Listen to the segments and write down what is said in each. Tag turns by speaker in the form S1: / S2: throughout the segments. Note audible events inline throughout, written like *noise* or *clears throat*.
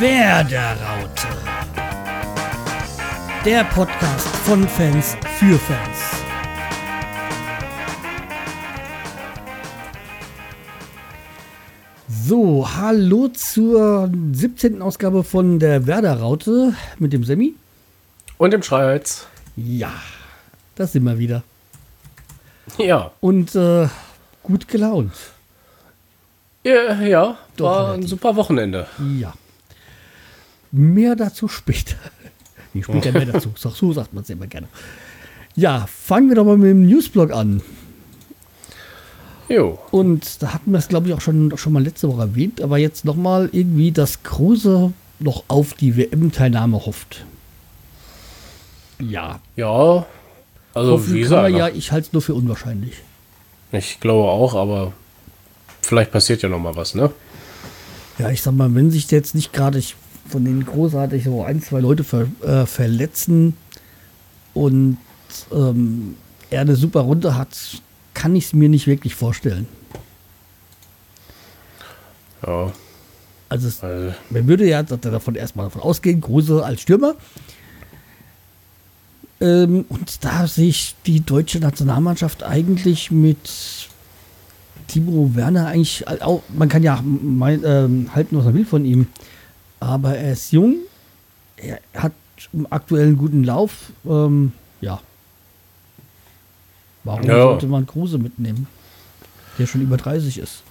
S1: Werderaute. Der Podcast von Fans für Fans. So, hallo zur 17. Ausgabe von der Werderaute mit dem Semi.
S2: Und dem Schreiz.
S1: Ja, das sind wir wieder.
S2: Ja.
S1: Und äh, gut gelaunt.
S2: Ja, ja
S1: Doch,
S2: war ein super Wochenende.
S1: Ja. Mehr dazu später. *laughs* Nee, später mehr dazu. So, so sagt man es immer gerne. Ja, fangen wir doch mal mit dem Newsblog an.
S2: Jo.
S1: Und da hatten wir es, glaube ich, auch schon, schon mal letzte Woche erwähnt, aber jetzt nochmal irgendwie, dass Kruse noch auf die WM-Teilnahme hofft. Ja,
S2: Ja. Also
S1: hoffen
S2: wie gesagt,
S1: ja, ich halte es nur für unwahrscheinlich.
S2: ich glaube auch, aber vielleicht passiert ja noch mal was, ne?
S1: Ja, ich sag mal, wenn sich jetzt nicht gerade ich- von den großartig so ein, zwei Leute ver, äh, verletzen und ähm, er eine super Runde hat, kann ich es mir nicht wirklich vorstellen.
S2: Ja.
S1: Also es,
S2: Also,
S1: man würde ja davon erstmal davon ausgehen, Kruse als Stürmer. Ähm, und da sehe ich die deutsche Nationalmannschaft eigentlich mit Timo Werner eigentlich auch, man kann ja mein, ähm, halten, was man will von ihm, aber er ist jung, er hat im aktuellen guten Lauf, ähm, ja. Warum
S2: Ja.
S1: sollte man Kruse mitnehmen, der schon über 30 ist?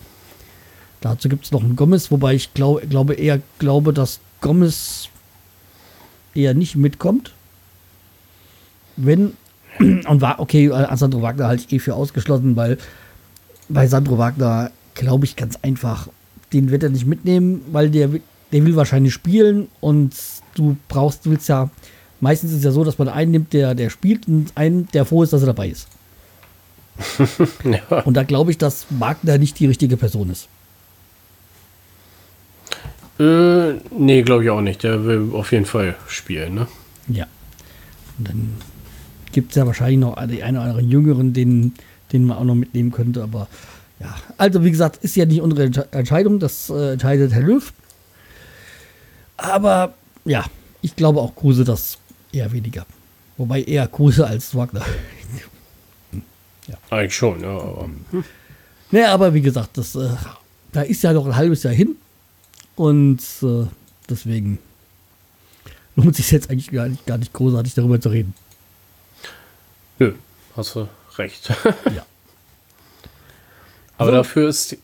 S1: Dazu gibt es noch einen Gomez, wobei ich glaub, glaube eher glaube, dass Gomez eher nicht mitkommt. Wenn, *clears throat* und war, okay, äh, Sandro Wagner halte ich eh für ausgeschlossen, weil bei Sandro Wagner glaube ich ganz einfach, den wird er nicht mitnehmen, weil der, der will wahrscheinlich spielen und du brauchst, du willst ja, meistens ist es ja so, dass man einen nimmt, der, der spielt und einen, der froh ist, dass er dabei ist. *laughs*
S2: ja.
S1: Und da glaube ich, dass Wagner nicht die richtige Person ist.
S2: Äh, nee, glaube ich auch nicht. Der will auf jeden Fall spielen, ne?
S1: Ja. Und dann gibt es ja wahrscheinlich noch die eine oder anderen Jüngeren, den, den man auch noch mitnehmen könnte. Aber ja, also wie gesagt, ist ja nicht unsere Entsche- Entscheidung, das äh, entscheidet Herr Löw. Aber ja, ich glaube auch Kruse das eher weniger. Wobei eher Kruse als Wagner. *laughs*
S2: Eigentlich schon, ja, aber.
S1: Naja, aber wie gesagt, das, äh, da ist ja noch ein halbes Jahr hin. Und äh, deswegen lohnt sich jetzt eigentlich gar nicht, gar nicht großartig darüber zu reden.
S2: Nö, hast du recht. *laughs*
S1: Ja.
S2: aber
S1: So.
S2: dafür ist.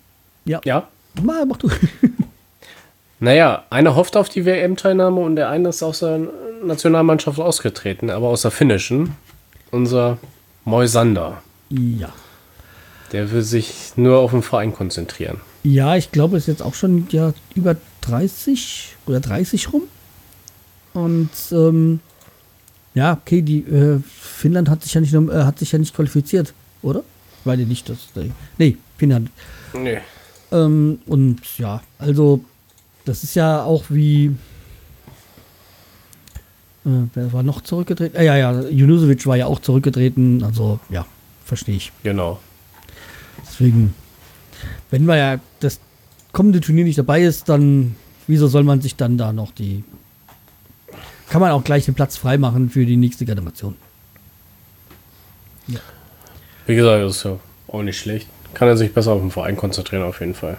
S1: Ja.
S2: Ja.
S1: Mal, mach du. *laughs*
S2: Naja, einer hofft auf die WM-Teilnahme und der eine ist aus der Nationalmannschaft ausgetreten, aber aus der finnischen. Unser Moisander.
S1: Ja.
S2: Der will sich nur auf den Verein konzentrieren.
S1: Ja, ich glaube, es ist jetzt auch schon ja, über 30 oder 30 rum. Und ähm, ja, okay, die äh, Finnland hat sich ja nicht äh, hat sich ja nicht qualifiziert, oder? Weil die nicht das. Nee, Finnland.
S2: Nee.
S1: Ähm, und ja, also das ist ja auch wie. Äh, wer war noch zurückgetreten? Äh, ja, ja, Junusovic war ja auch zurückgetreten. Also ja, verstehe ich.
S2: Genau.
S1: Deswegen, wenn man ja das kommende Turnier nicht dabei ist, dann wieso soll man sich dann da noch die. Kann man auch gleich den Platz freimachen für die nächste Generation.
S2: Wie gesagt, das ist ja auch nicht schlecht. Kann er sich besser auf den Verein konzentrieren, auf jeden Fall.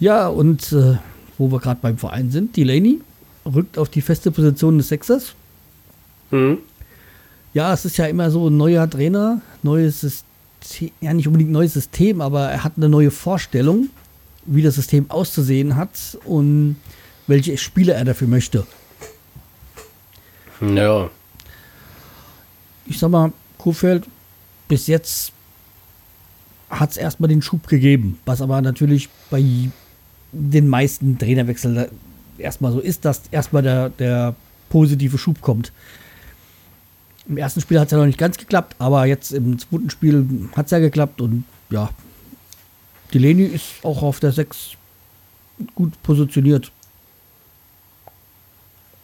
S1: Ja, und äh, wo wir gerade beim Verein sind, Delaney rückt auf die feste Position des Sechsers.
S2: Mhm.
S1: Ja, es ist ja immer so ein neuer Trainer, neues System, ja nicht unbedingt neues System, aber er hat eine neue Vorstellung, wie das System auszusehen hat und welche Spieler er dafür möchte.
S2: Ja.
S1: ich sag mal, Kuhfeld, bis jetzt hat es erstmal den Schub gegeben, was aber natürlich bei den meisten Trainerwechseln erstmal so ist, dass erstmal der, der positive Schub kommt. Im ersten Spiel hat es ja noch nicht ganz geklappt, aber jetzt im zweiten Spiel hat es ja geklappt und ja, Delaney ist auch auf der 6 gut positioniert.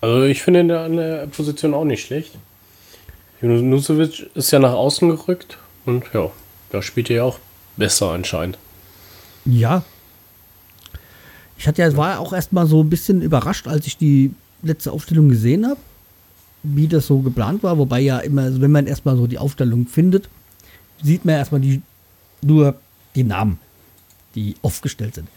S2: Also ich finde ihn an der Position auch nicht schlecht. Junusovic ist ja nach außen gerückt und ja, da spielt er ja auch besser anscheinend.
S1: Ja. Ich hatte ja, war auch erstmal so ein bisschen überrascht, als ich die letzte Aufstellung gesehen habe, wie das so geplant war. Wobei ja immer, also wenn man erstmal so die Aufstellung findet, sieht man erstmal die, nur die Namen, die aufgestellt sind.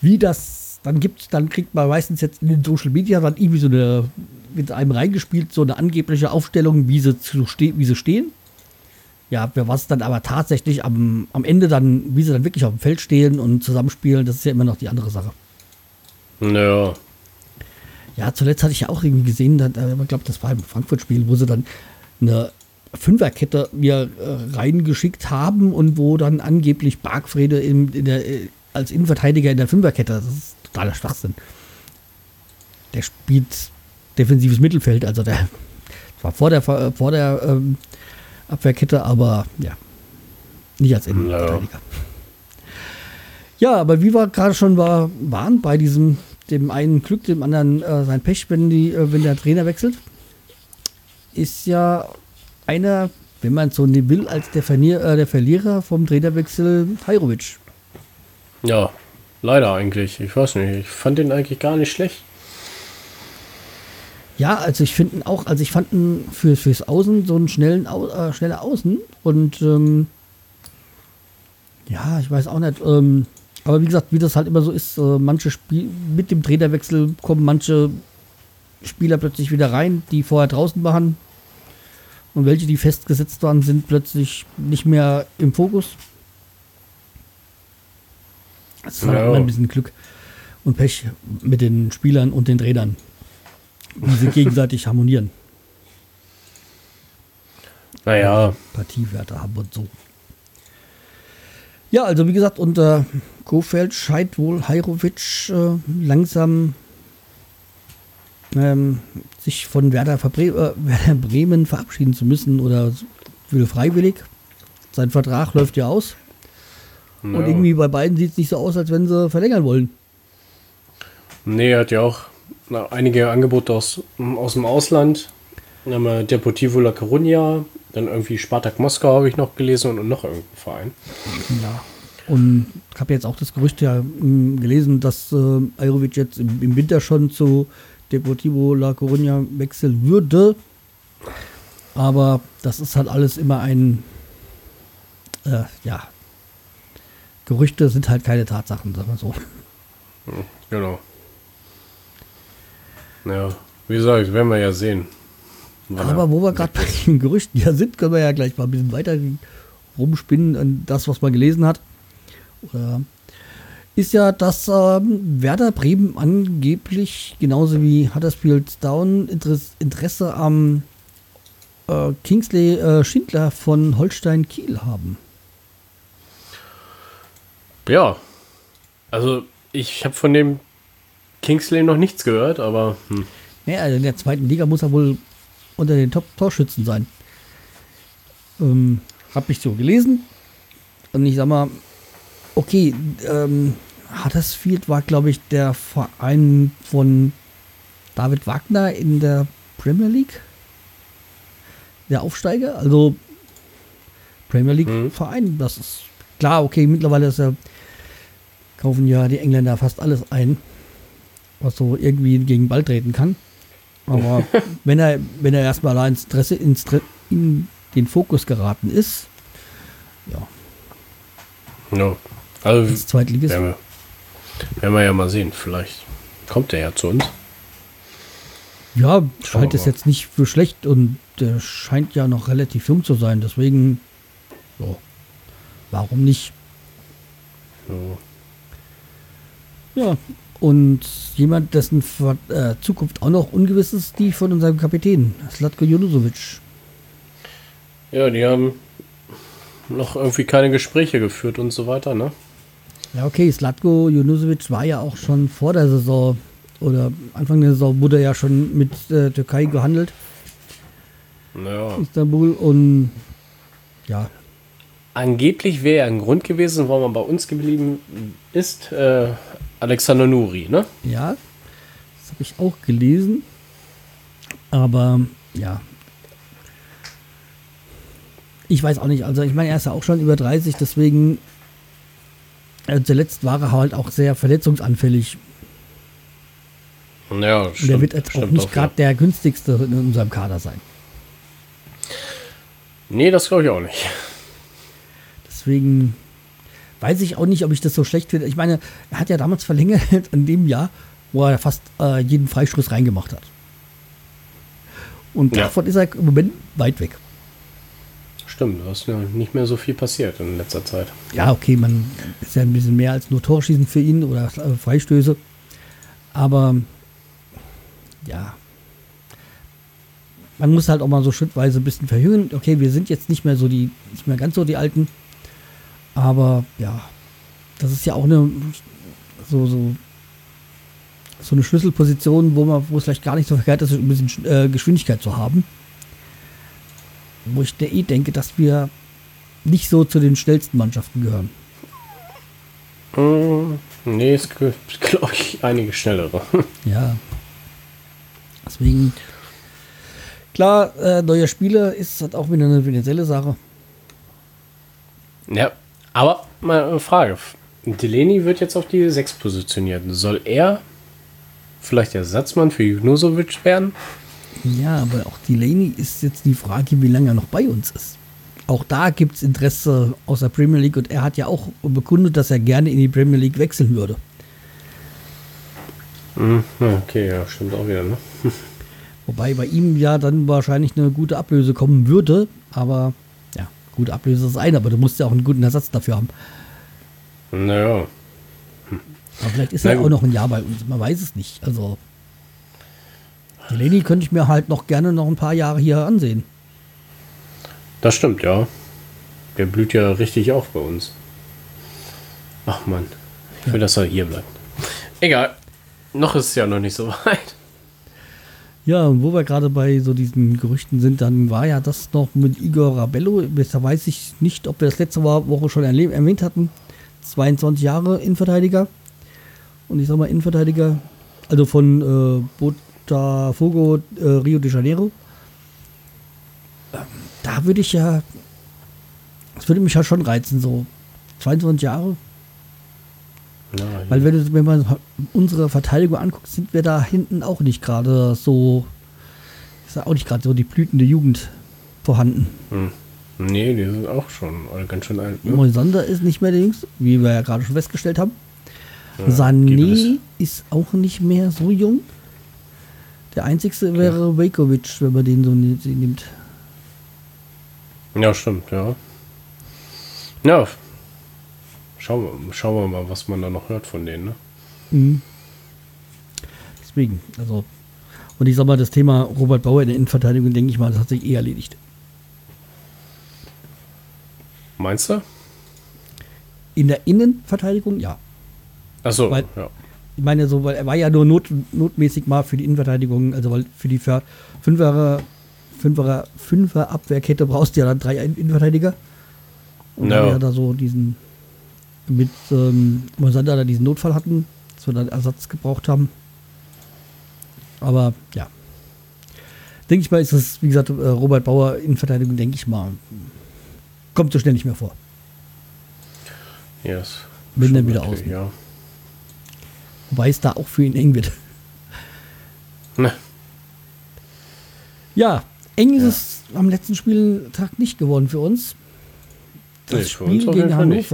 S1: Wie das dann gibt, dann kriegt man meistens jetzt in den Social Media dann irgendwie so eine, mit einem reingespielt, so eine angebliche Aufstellung, wie sie, zu ste wie sie stehen. Ja, was dann aber tatsächlich am, am Ende dann, wie sie dann wirklich auf dem Feld stehen und zusammenspielen, das ist ja immer noch die andere Sache.
S2: Ja.
S1: Ja, zuletzt hatte ich ja auch irgendwie gesehen, ich glaube, das war im Frankfurt-Spiel, wo sie dann eine Fünferkette mir äh, reingeschickt haben und wo dann angeblich Bargfrede in, in der, äh, als Innenverteidiger in der Fünferkette, das ist totaler Schwachsinn. Der spielt defensives Mittelfeld, also der war vor der, vor der ähm, Abwehrkette, aber ja, nicht als Innenverteidiger. Ja, aber wie wir gerade schon war, waren bei diesem, dem einen Glück, dem anderen äh, sein Pech, wenn, die, äh, wenn der Trainer wechselt, ist ja einer, wenn man so will, als der, Vernier, äh, der Verlierer vom Trainerwechsel Hajrovic.
S2: Ja, leider eigentlich. Ich weiß nicht. Ich fand den eigentlich gar nicht schlecht.
S1: Ja, also ich finde auch, also ich fand ihn für, fürs Außen so einen schnellen, äh, schneller Außen und ähm, ja, ich weiß auch nicht, ähm, aber wie gesagt, wie das halt immer so ist, äh, manche Spiel mit dem Trainerwechsel kommen manche Spieler plötzlich wieder rein, die vorher draußen waren und welche, die festgesetzt waren, sind plötzlich nicht mehr im Fokus. Das ist halt immer ein bisschen Glück und Pech mit den Spielern und den Trainern wie sie gegenseitig harmonieren.
S2: Naja.
S1: Partiewerte haben und so. Ja, also wie gesagt, unter Kofeld scheint wohl Hajrovic äh, langsam ähm, sich von Werder, Verbre äh, Werder Bremen verabschieden zu müssen oder will freiwillig. Sein Vertrag läuft ja aus. No. Und irgendwie bei beiden sieht es nicht so aus, als wenn sie verlängern wollen.
S2: Nee, er hat ja auch na, einige Angebote aus, aus dem Ausland. Dann haben wir Deportivo La Coruña, dann irgendwie Spartak Moskau habe ich noch gelesen und noch irgendein Verein.
S1: Ja. Und ich habe jetzt auch das Gerücht ja m, gelesen, dass äh, Aerovic jetzt im, im, Winter schon zu Deportivo La Coruña wechseln würde. Aber das ist halt alles immer ein, äh, ja, Gerüchte sind halt keine Tatsachen, sagen wir so.
S2: Genau. Ja, wie gesagt, werden wir ja sehen.
S1: Aber wo wir gerade bei den Gerüchten ja sind, können wir ja gleich mal ein bisschen weiter rumspinnen an das, was man gelesen hat. Oder ist ja, dass ähm, Werder Bremen angeblich genauso wie Huddersfield Down Interesse am äh, Kingsley äh, Schindler von Holstein Kiel haben.
S2: Ja, also ich habe von dem Kingsley noch nichts gehört, aber. Hm.
S1: Ja, also in der zweiten Liga muss er wohl unter den Top-Torschützen sein. Ähm, hab ich so gelesen. Und ich sag mal, okay, ähm, Huddersfield war, glaube ich, der Verein von David Wagner in der Premier League. Der Aufsteiger, also Premier League-Verein, mhm. das ist klar, okay, mittlerweile ist er, kaufen ja die Engländer fast alles ein was so irgendwie gegen Ball treten kann. Aber *laughs* wenn er, wenn er erstmal ins Interesse ins, in den Fokus geraten ist, ja.
S2: Ja. Also
S1: als Zweitligist.
S2: Werden wir, werden wir ja mal sehen. Vielleicht kommt er ja zu uns.
S1: Ja, scheint es jetzt nicht für schlecht und der scheint ja noch relativ jung zu sein. Deswegen, so, warum nicht? Ja. ja, und jemand, dessen äh, Zukunft auch noch ungewiss ist, die von unserem Kapitän, Slatko Junusovic.
S2: Ja, die haben noch irgendwie keine Gespräche geführt und so weiter, ne?
S1: Ja, okay, Slatko Junusovic war ja auch schon vor der Saison oder Anfang der Saison wurde er ja schon mit äh, Türkei gehandelt.
S2: Naja.
S1: Istanbul und ja.
S2: Angeblich wäre ein Grund gewesen, warum er bei uns geblieben ist, äh, Alexander Nuri, ne?
S1: Ja, das habe ich auch gelesen. Aber ja. Ich weiß auch nicht. Also, ich meine, er ist ja auch schon über 30, deswegen äh, zuletzt war er halt auch sehr verletzungsanfällig.
S2: Ja,
S1: Und der wird jetzt auch nicht gerade der günstigste in unserem Kader sein.
S2: Nee, das glaube ich auch nicht.
S1: Deswegen weiß ich auch nicht, ob ich das so schlecht finde. Ich meine, er hat ja damals verlängert *laughs* in dem Jahr, wo er fast äh, jeden Freistoß reingemacht hat. Und
S2: Ja.
S1: davon ist er im Moment weit weg.
S2: Stimmt, da ist ja nicht mehr so viel passiert in letzter Zeit.
S1: Ja, okay, man ist ja ein bisschen mehr als nur Torschießen für ihn oder äh, Freistöße. Aber ja, man muss halt auch mal so schrittweise ein bisschen verjüngen. Okay, wir sind jetzt nicht mehr so die, nicht mehr ganz so die Alten. Aber ja, das ist ja auch eine so, so, so eine Schlüsselposition, wo man, wo es vielleicht gar nicht so verkehrt ist, ein bisschen äh, Geschwindigkeit zu haben. Wo ich eh denke, dass wir nicht so zu den schnellsten Mannschaften gehören.
S2: Hm, nee, es gibt, glaube ich, einige schnellere. *laughs*
S1: Ja. Deswegen, klar, äh, neue Spiele ist halt auch wieder eine finanzielle Sache.
S2: ja, aber mal eine Frage. Delaney wird jetzt auf die 6 positioniert. Soll er vielleicht Ersatzmann für Junusovic werden?
S1: Ja, aber auch Delaney ist jetzt die Frage, wie lange er noch bei uns ist. Auch da gibt es Interesse aus der Premier League und er hat ja auch bekundet, dass er gerne in die Premier League wechseln würde.
S2: Hm, okay, ja, stimmt auch wieder, ne? *laughs*
S1: Wobei bei ihm ja dann wahrscheinlich eine gute Ablöse kommen würde. Aber ja, gute Ablöse ist ein, aber du musst ja auch einen guten Ersatz dafür haben.
S2: Naja,
S1: Aber vielleicht ist er auch
S2: gut.
S1: noch ein Jahr bei uns. Man weiß es nicht. Also, Delaney könnte ich mir halt noch gerne noch ein paar Jahre hier ansehen.
S2: das stimmt, ja. Der blüht ja richtig auf bei uns. Ach man, ich will, dass er hier bleibt. Egal, noch ist es ja noch nicht so weit.
S1: Ja, und wo wir gerade bei so diesen Gerüchten sind, dann war ja das noch mit Igor Rabello. Bisher weiß ich nicht, ob wir das letzte Woche schon erwähnt hatten. 22 Jahre Innenverteidiger. Und ich sag mal Innenverteidiger, also von äh, Botafogo äh, Rio de Janeiro. Ähm, Da würde ich ja, das würde mich ja schon reizen, so 22 Jahre.
S2: Ja,
S1: Weil wenn, du, wenn man unsere Verteidigung anguckt, sind wir da hinten auch nicht gerade so, ist auch nicht gerade so die blütende Jugend vorhanden.
S2: hm. Nee, die sind auch schon ganz schön alt. Ne?
S1: Moisander ist nicht mehr der Jüngste, wie wir ja gerade schon festgestellt haben.
S2: Ja,
S1: Sané ist auch nicht mehr so jung. Der einzigste wäre Vejkovic, wenn man den so nimmt.
S2: Ja, stimmt, ja. Ja. Schauen wir, schauen wir mal, was man da noch hört von denen, ne?
S1: Mhm. Deswegen, also. Und ich sag mal, das Thema Robert Bauer in der Innenverteidigung, denke ich mal, das hat sich eh erledigt.
S2: Meinst du?
S1: In der Innenverteidigung, ja.
S2: Achso, ja.
S1: Ich meine, so, weil er war ja nur not, notmäßig mal für die Innenverteidigung, also weil für die Ver- Fünferer, Fünferer, Fünfer Abwehrkette brauchst du ja dann drei In- Innenverteidiger. Und
S2: Ja.
S1: da wir ja da so diesen mit ähm, Mosander da diesen Notfall hatten, dass wir dann Ersatz gebraucht haben. Aber ja. Denke ich mal, ist es, wie gesagt, äh, Robert Bauer Innenverteidigung, denke ich mal, kommt so schnell nicht mehr vor.
S2: Yes.
S1: Wenn dann wieder außen.
S2: Ja.
S1: Wobei es da auch für ihn eng wird.
S2: Ne.
S1: Ja, eng ist
S2: Ja.
S1: es am letzten Spieltag nicht geworden für uns. Das
S2: Nee,
S1: Spiel gegen
S2: Fall nicht.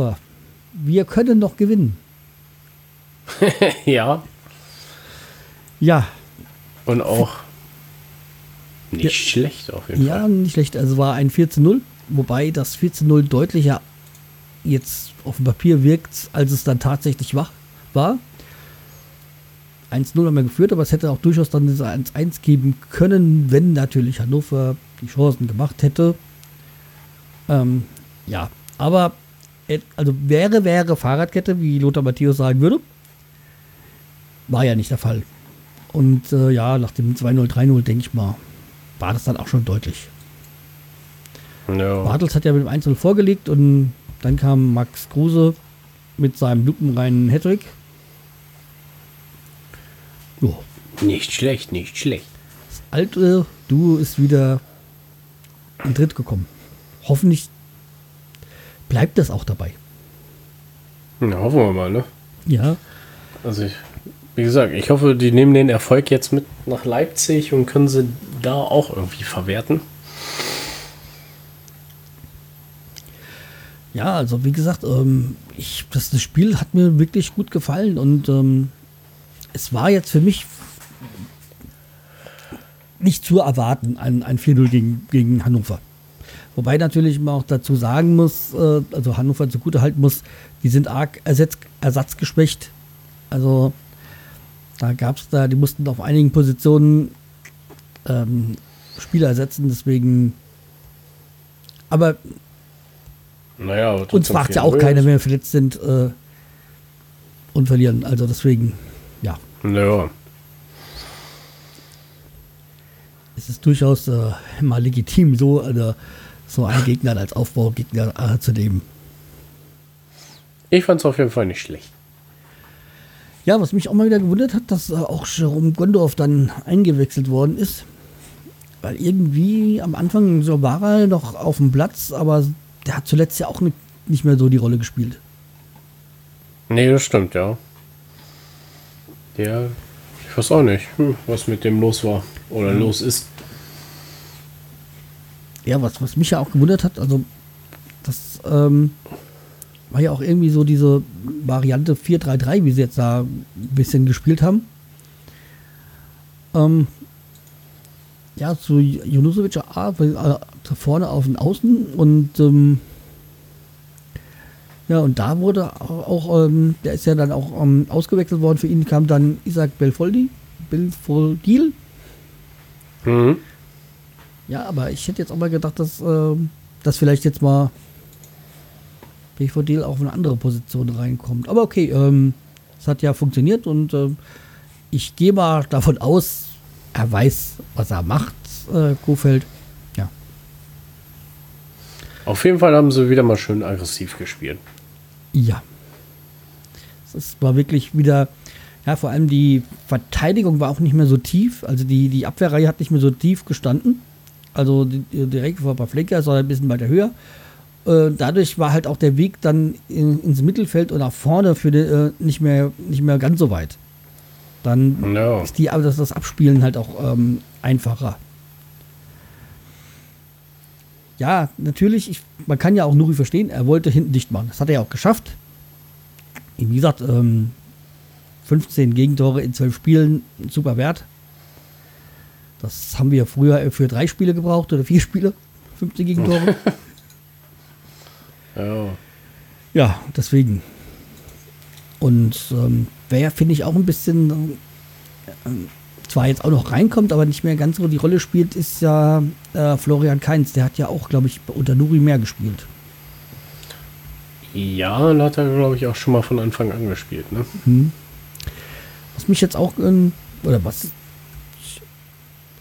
S1: Wir können noch gewinnen. *laughs*
S2: ja.
S1: Ja,
S2: Und auch nicht
S1: Ja.
S2: schlecht auf jeden
S1: ja,
S2: Fall.
S1: nicht schlecht. Also war ein 4 zu 0, wobei das 4 zu 0 deutlicher jetzt auf dem Papier wirkt, als es dann tatsächlich war. war. 1-0 haben wir geführt, aber es hätte auch durchaus dann diese 1-1 geben können, wenn natürlich Hannover die Chancen gemacht hätte. Ähm, ja, aber also wäre, wäre Fahrradkette, wie Lothar Matthäus sagen würde. War ja nicht der Fall. Und äh, ja, nach dem 2-0, 3-0, denke ich mal, war das dann auch schon deutlich.
S2: Ja.
S1: Bartels hat ja mit dem 1-0 vorgelegt und dann kam Max Kruse mit seinem lupenreinen Hattrick. Jo,
S2: Nicht schlecht, nicht schlecht.
S1: das alte Duo ist wieder in Dritt gekommen. Hoffentlich bleibt das auch dabei.
S2: Ja, hoffen wir mal, ne?
S1: Ja.
S2: Also ich, wie gesagt, ich hoffe, die nehmen den Erfolg jetzt mit nach Leipzig und können sie da auch irgendwie verwerten.
S1: Ja, also wie gesagt, ähm, ich, das, das Spiel hat mir wirklich gut gefallen und ähm, es war jetzt für mich nicht zu erwarten, ein, ein 4-0 gegen, gegen Hannover. Wobei natürlich man auch dazu sagen muss, äh, also Hannover zugute halten muss, die sind arg ersetz, ersatzgeschwächt. Also da gab es da, die mussten auf einigen Positionen ähm, Spieler ersetzen, deswegen. Aber
S2: Naja,
S1: uns fragt ja
S2: 4-0
S1: auch keiner, wenn wir verletzt sind äh, und verlieren. Also deswegen, ja,
S2: Naja,
S1: es ist durchaus äh, mal legitim, so, äh, so einen Gegner als Aufbaugegner äh, zu nehmen.
S2: ich fand es auf jeden Fall nicht schlecht.
S1: Ja, was mich auch mal wieder gewundert hat, dass äh, auch Jerome Gondorf dann eingewechselt worden ist. Weil irgendwie am Anfang so war er noch auf dem Platz, aber der hat zuletzt ja auch nicht, nicht mehr so die Rolle gespielt.
S2: Nee, das stimmt, ja. Der, ich weiß auch nicht, hm, was mit dem los war oder los ist.
S1: Ja, was, was mich ja auch gewundert hat, also das ähm, war ja auch irgendwie so diese Variante 4-3-3, wie sie jetzt da ein bisschen gespielt haben. Ähm, ja, zu Junusovic A, äh, vorne auf den Außen und ähm, ja, und da wurde auch, auch ähm, der ist ja dann auch ähm, ausgewechselt worden. Für ihn kam dann Isaac Belfoldi, Belfoldil,
S2: Mhm.
S1: Ja, aber ich hätte jetzt auch mal gedacht, dass, ähm, dass vielleicht jetzt mal BVD auf eine andere Position reinkommt. Aber okay, ähm, es hat ja funktioniert und ähm, ich gehe mal davon aus, er weiß, was er macht, äh, Kofeld. Ja.
S2: Auf jeden Fall haben sie wieder mal schön aggressiv gespielt.
S1: Ja. Es war wirklich wieder, ja, vor allem die Verteidigung war auch nicht mehr so tief. Also die, die Abwehrreihe hat nicht mehr so tief gestanden. Also direkt vor Pavlenka, sondern ein bisschen weiter höher. Äh, dadurch war halt auch der Weg dann in, ins Mittelfeld und nach vorne für die, äh, nicht, mehr, nicht mehr ganz so weit. Dann
S2: Ja.
S1: ist die, aber das, das Abspielen halt auch ähm, einfacher. Ja, natürlich, ich, man kann ja auch Nuri verstehen, er wollte hinten dicht machen. Das hat er ja auch geschafft. Wie gesagt, ähm, 15 Gegentore in 12 Spielen, super Wert. Das haben wir früher für drei Spiele gebraucht oder vier Spiele. 15 Gegentore. *laughs*
S2: Ja.
S1: Ja, deswegen. Und ähm, wer finde ich auch ein bisschen ähm, zwar jetzt auch noch reinkommt, aber nicht mehr ganz so die Rolle spielt, ist ja äh, Florian Kainz. Der hat ja auch, glaube ich, unter Nuri mehr gespielt.
S2: Ja, da hat er, glaube ich, auch schon mal von Anfang an gespielt, ne?
S1: Was mich jetzt auch, ähm, oder was,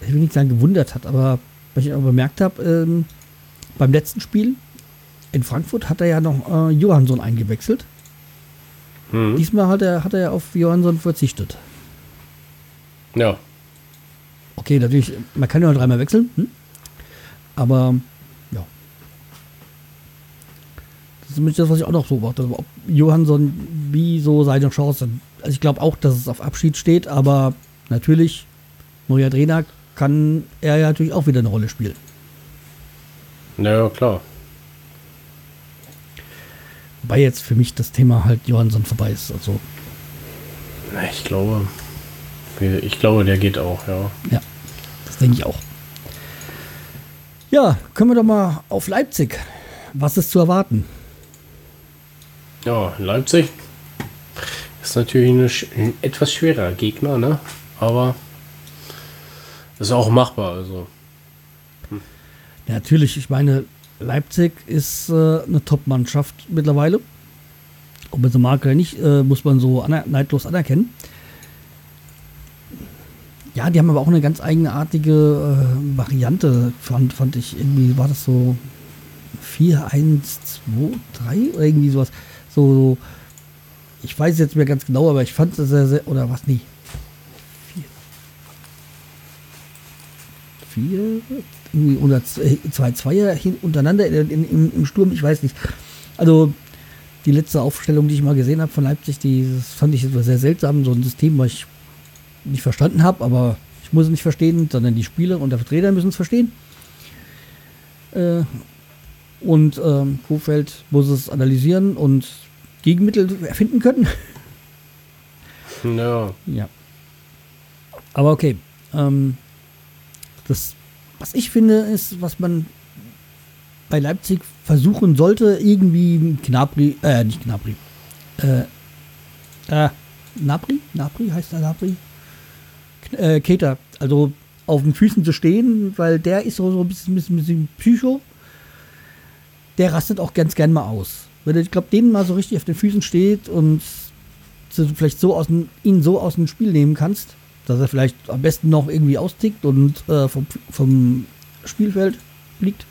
S1: ich will nicht sagen gewundert hat, aber was ich auch bemerkt habe, ähm, beim letzten Spiel in Frankfurt hat er ja noch äh, Johansson eingewechselt.
S2: Mhm.
S1: Diesmal hat er, hat er auf Johansson verzichtet.
S2: Ja.
S1: Okay, natürlich, man kann ja nur dreimal wechseln, hm? aber ja. Das ist nämlich das, was ich auch noch so beobachte. Ob Johansson, wie so seine Chancen. Also ich glaube auch, dass es auf Abschied steht, aber natürlich, neuer Trainer kann er ja natürlich auch wieder eine Rolle spielen.
S2: Ja, klar.
S1: Wobei jetzt für mich das Thema halt Johansson vorbei ist. Also,
S2: Na, Ich glaube, ich glaube, der geht auch, ja.
S1: ja, das denke ich auch. Ja, können wir doch mal auf Leipzig. Was ist zu erwarten?
S2: Ja, Leipzig ist natürlich ein etwas schwerer Gegner, ne? Aber ist auch machbar, also.
S1: Ja, natürlich, ich meine, Leipzig ist äh, eine Top-Mannschaft mittlerweile. Ob man so mag oder nicht, äh, muss man so aner neidlos anerkennen. Ja, die haben aber auch eine ganz eigenartige äh, Variante, fand, fand ich. Irgendwie war das so 4, 1, 2, 3 oder irgendwie sowas. So, ich weiß jetzt nicht mehr ganz genau, aber ich fand es sehr, sehr, oder was, nie. 4, 4, irgendwie oder zwei, zwei Zweier hin, untereinander in, in, im, im Sturm, ich weiß nicht. Also die letzte Aufstellung, die ich mal gesehen habe von Leipzig, die das fand ich sehr seltsam. So ein System, was ich nicht verstanden habe, aber ich muss es nicht verstehen, sondern die Spieler und der Vertreter müssen es verstehen. Äh, und ähm, Kofeld muss es analysieren und Gegenmittel erfinden können.
S2: Ja.
S1: Ja. Aber okay. Ähm, das, was ich finde, ist, was man bei Leipzig versuchen sollte, irgendwie Knapri, äh, nicht Knapri, äh, äh, Napri? Napri heißt er Napri? Äh, Keter, also auf den Füßen zu stehen, weil der ist so, so ein bisschen, bisschen, bisschen Psycho. Der rastet auch ganz gern mal aus. Wenn er, ich glaube, den mal so richtig auf den Füßen steht und vielleicht so aus dem, ihn so aus dem Spiel nehmen kannst, dass er vielleicht am besten noch irgendwie austickt und äh, vom, vom Spielfeld fliegt.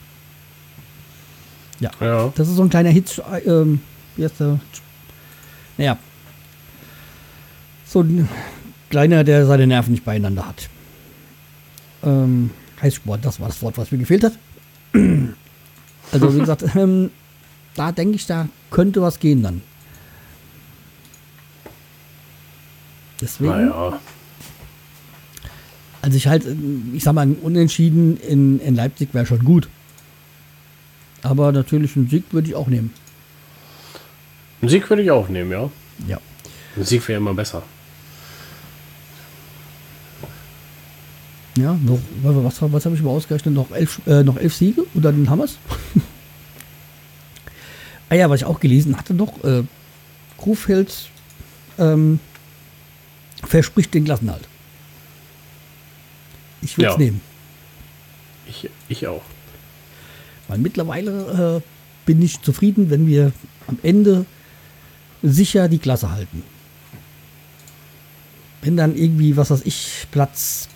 S1: Ja.
S2: Ja.
S1: Das ist so ein kleiner Hit. äh, wie heißt der? Naja. So ein kleiner, der seine Nerven nicht beieinander hat. Ähm, Heißsport, das war das Wort, was mir gefehlt hat. *clears throat* Also, wie gesagt, *laughs* ähm, da denke ich, da könnte was gehen dann. Deswegen,
S2: Naja.
S1: Also ich halt, ich sag mal, ein Unentschieden in, in Leipzig wäre schon gut. Aber natürlich einen Sieg würde ich auch nehmen.
S2: Einen Sieg würde ich auch nehmen, ja.
S1: Ja.
S2: Ein Sieg wäre immer besser.
S1: Ja, noch, was, was habe ich mal ausgerechnet? Noch elf, äh, noch elf Siege und dann haben wir's. *laughs* ah ja, was ich auch gelesen hatte noch, äh, Krufeld ähm, verspricht den Klassenhalt. Ich würde es
S2: Ja.
S1: nehmen.
S2: Ich, ich auch.
S1: Weil mittlerweile äh, bin ich zufrieden, wenn wir am Ende sicher die Klasse halten. Wenn dann irgendwie, was weiß ich, Platz,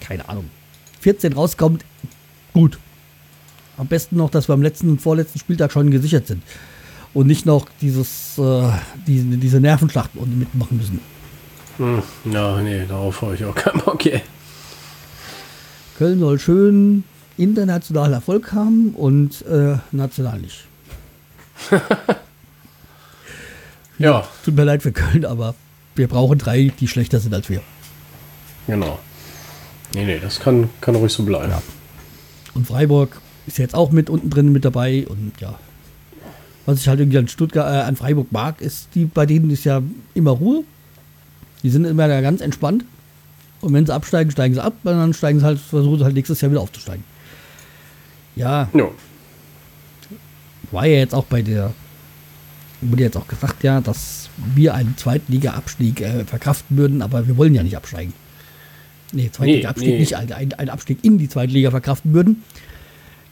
S1: keine Ahnung, 14 rauskommt, gut. Am besten noch, dass wir am letzten und vorletzten Spieltag schon gesichert sind. Und nicht noch dieses, äh, diese, diese Nervenschlachten unten mitmachen müssen.
S2: Hm, ja, nee, darauf habe ich auch keinen Bock. Okay.
S1: Köln soll schön international Erfolg haben und äh, national nicht. *laughs*
S2: Ja,
S1: Tut mir leid für Köln, aber wir brauchen drei, die schlechter sind als wir.
S2: genau. Nee, nee, das kann, kann ruhig so bleiben.
S1: Ja. Und Freiburg ist jetzt auch mit unten drin mit dabei und ja. Was ich halt irgendwie an Stuttgart, äh, an Freiburg mag, ist, die bei denen ist ja immer Ruhe. Die sind immer da ganz entspannt. Und wenn sie absteigen, steigen sie ab, und dann steigen sie halt, versuchen sie halt nächstes Jahr wieder aufzusteigen. Ja,
S2: Ja.
S1: war ja jetzt auch bei der, wurde jetzt auch gesagt, ja, dass wir einen Zweitliga-Abstieg äh, verkraften würden, aber wir wollen ja nicht absteigen. Nee, Zweitliga-Abstieg
S2: nee.
S1: nicht, ein, ein, ein Abstieg in die Zweitliga verkraften würden.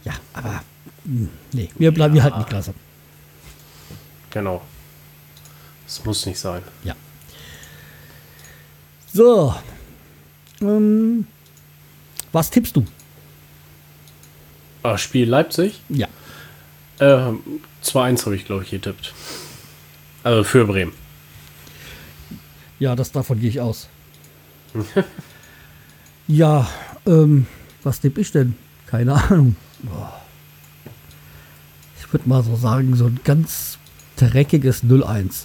S1: Ja, aber mh, nee, wir bleiben, wir halten die Klasse.
S2: Genau. Das muss nicht sein.
S1: Ja. So. Ähm, was tippst du?
S2: Ah, Spiel Leipzig.
S1: Ja.
S2: Ähm, 2-1 habe ich, glaube ich, getippt. Also für Bremen.
S1: Ja, das davon gehe ich aus. *laughs* ja, ähm, was tippe ich denn? Keine Ahnung. Ich würde mal so sagen, so ein ganz dreckiges 0-1.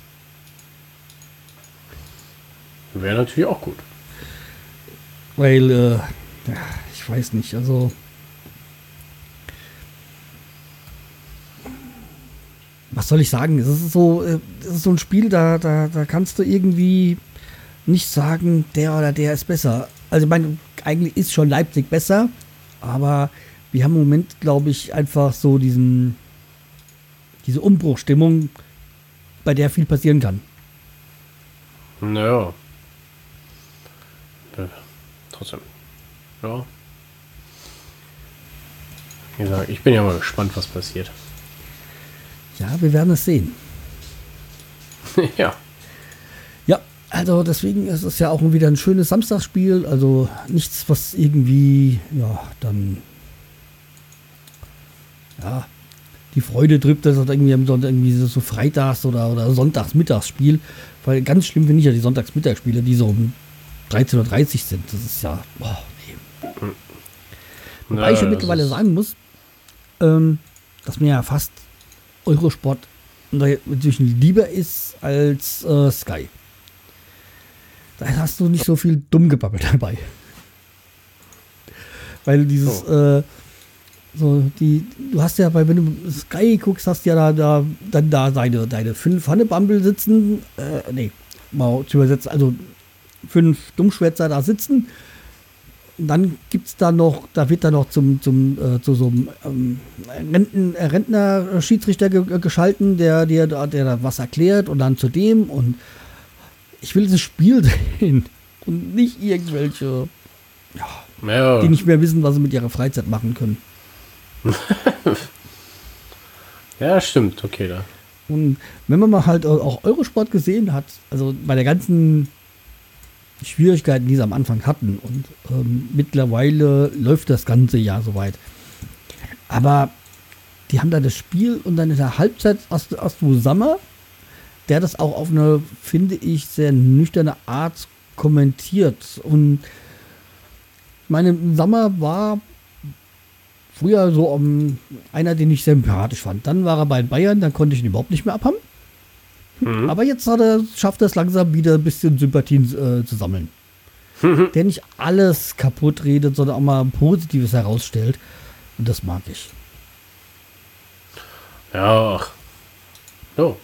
S2: Wäre natürlich auch gut.
S1: Weil, äh, ja, ich weiß nicht, also. Was soll ich sagen? Es ist so, äh, es ist so ein Spiel, da, da, da kannst du irgendwie nicht sagen, der oder der ist besser. Also, ich meine, eigentlich ist schon Leipzig besser, aber wir haben im Moment, glaube ich, einfach so diesen, diese Umbruchstimmung, bei der viel passieren kann.
S2: Naja. Trotzdem. Ja. Wie gesagt, ich bin ja mal gespannt, was passiert.
S1: Ja, wir werden es sehen. *laughs*
S2: ja.
S1: Ja, also deswegen ist es ja auch wieder ein schönes Samstagsspiel. Also nichts, was irgendwie, ja, dann, ja, die Freude trifft, dass es irgendwie am Sonntag irgendwie so- so Freitags- oder, oder Sonntagsmittagsspiel. Weil ganz schlimm finde ich ja die Sonntagsmittagsspiele, die so um 13.30 Uhr sind. Das ist ja, boah, nee. Wobei ich ja mittlerweile sagen muss, ähm, dass mir ja fast Eurosport inzwischen lieber ist als äh, Sky. Da hast du nicht so viel Dummgebabbel dabei. Weil dieses, oh. äh, so, die, du hast ja bei, wenn du Sky guckst, hast du ja da, da dann da deine, deine fünf Hannebumble sitzen, äh, nee, mal zu übersetzen, also fünf Dummschwätzer da sitzen. Und dann gibt es da noch, da wird da noch zum, zum, äh, zu so einem ähm, Renten, äh, Rentner-Schiedsrichter ge geschalten, der dir der, der da was erklärt und dann zu dem und ich will dieses Spiel *laughs* sehen und nicht irgendwelche, ja, ja. die nicht mehr wissen, was sie mit ihrer Freizeit machen können. *laughs*
S2: ja, stimmt, okay, da.
S1: Und wenn man mal halt auch Eurosport gesehen hat, also bei der ganzen Schwierigkeiten, die sie am Anfang hatten, und ähm, mittlerweile läuft das ganze Jahr soweit. Aber die haben da das Spiel und dann in der Halbzeit hast, hast Sammer, der das auch auf eine, finde ich, sehr nüchterne Art kommentiert. Und meine Sammer war früher so um, einer, den ich sehr sympathisch fand. Dann war er bei Bayern, dann konnte ich ihn überhaupt nicht mehr abhaben. Mhm. Aber jetzt hat er, schafft er es langsam wieder ein bisschen Sympathien äh, zu sammeln. Mhm. Der nicht alles kaputt redet, sondern auch mal Positives herausstellt. Und das mag ich.
S2: Ja, ach. So.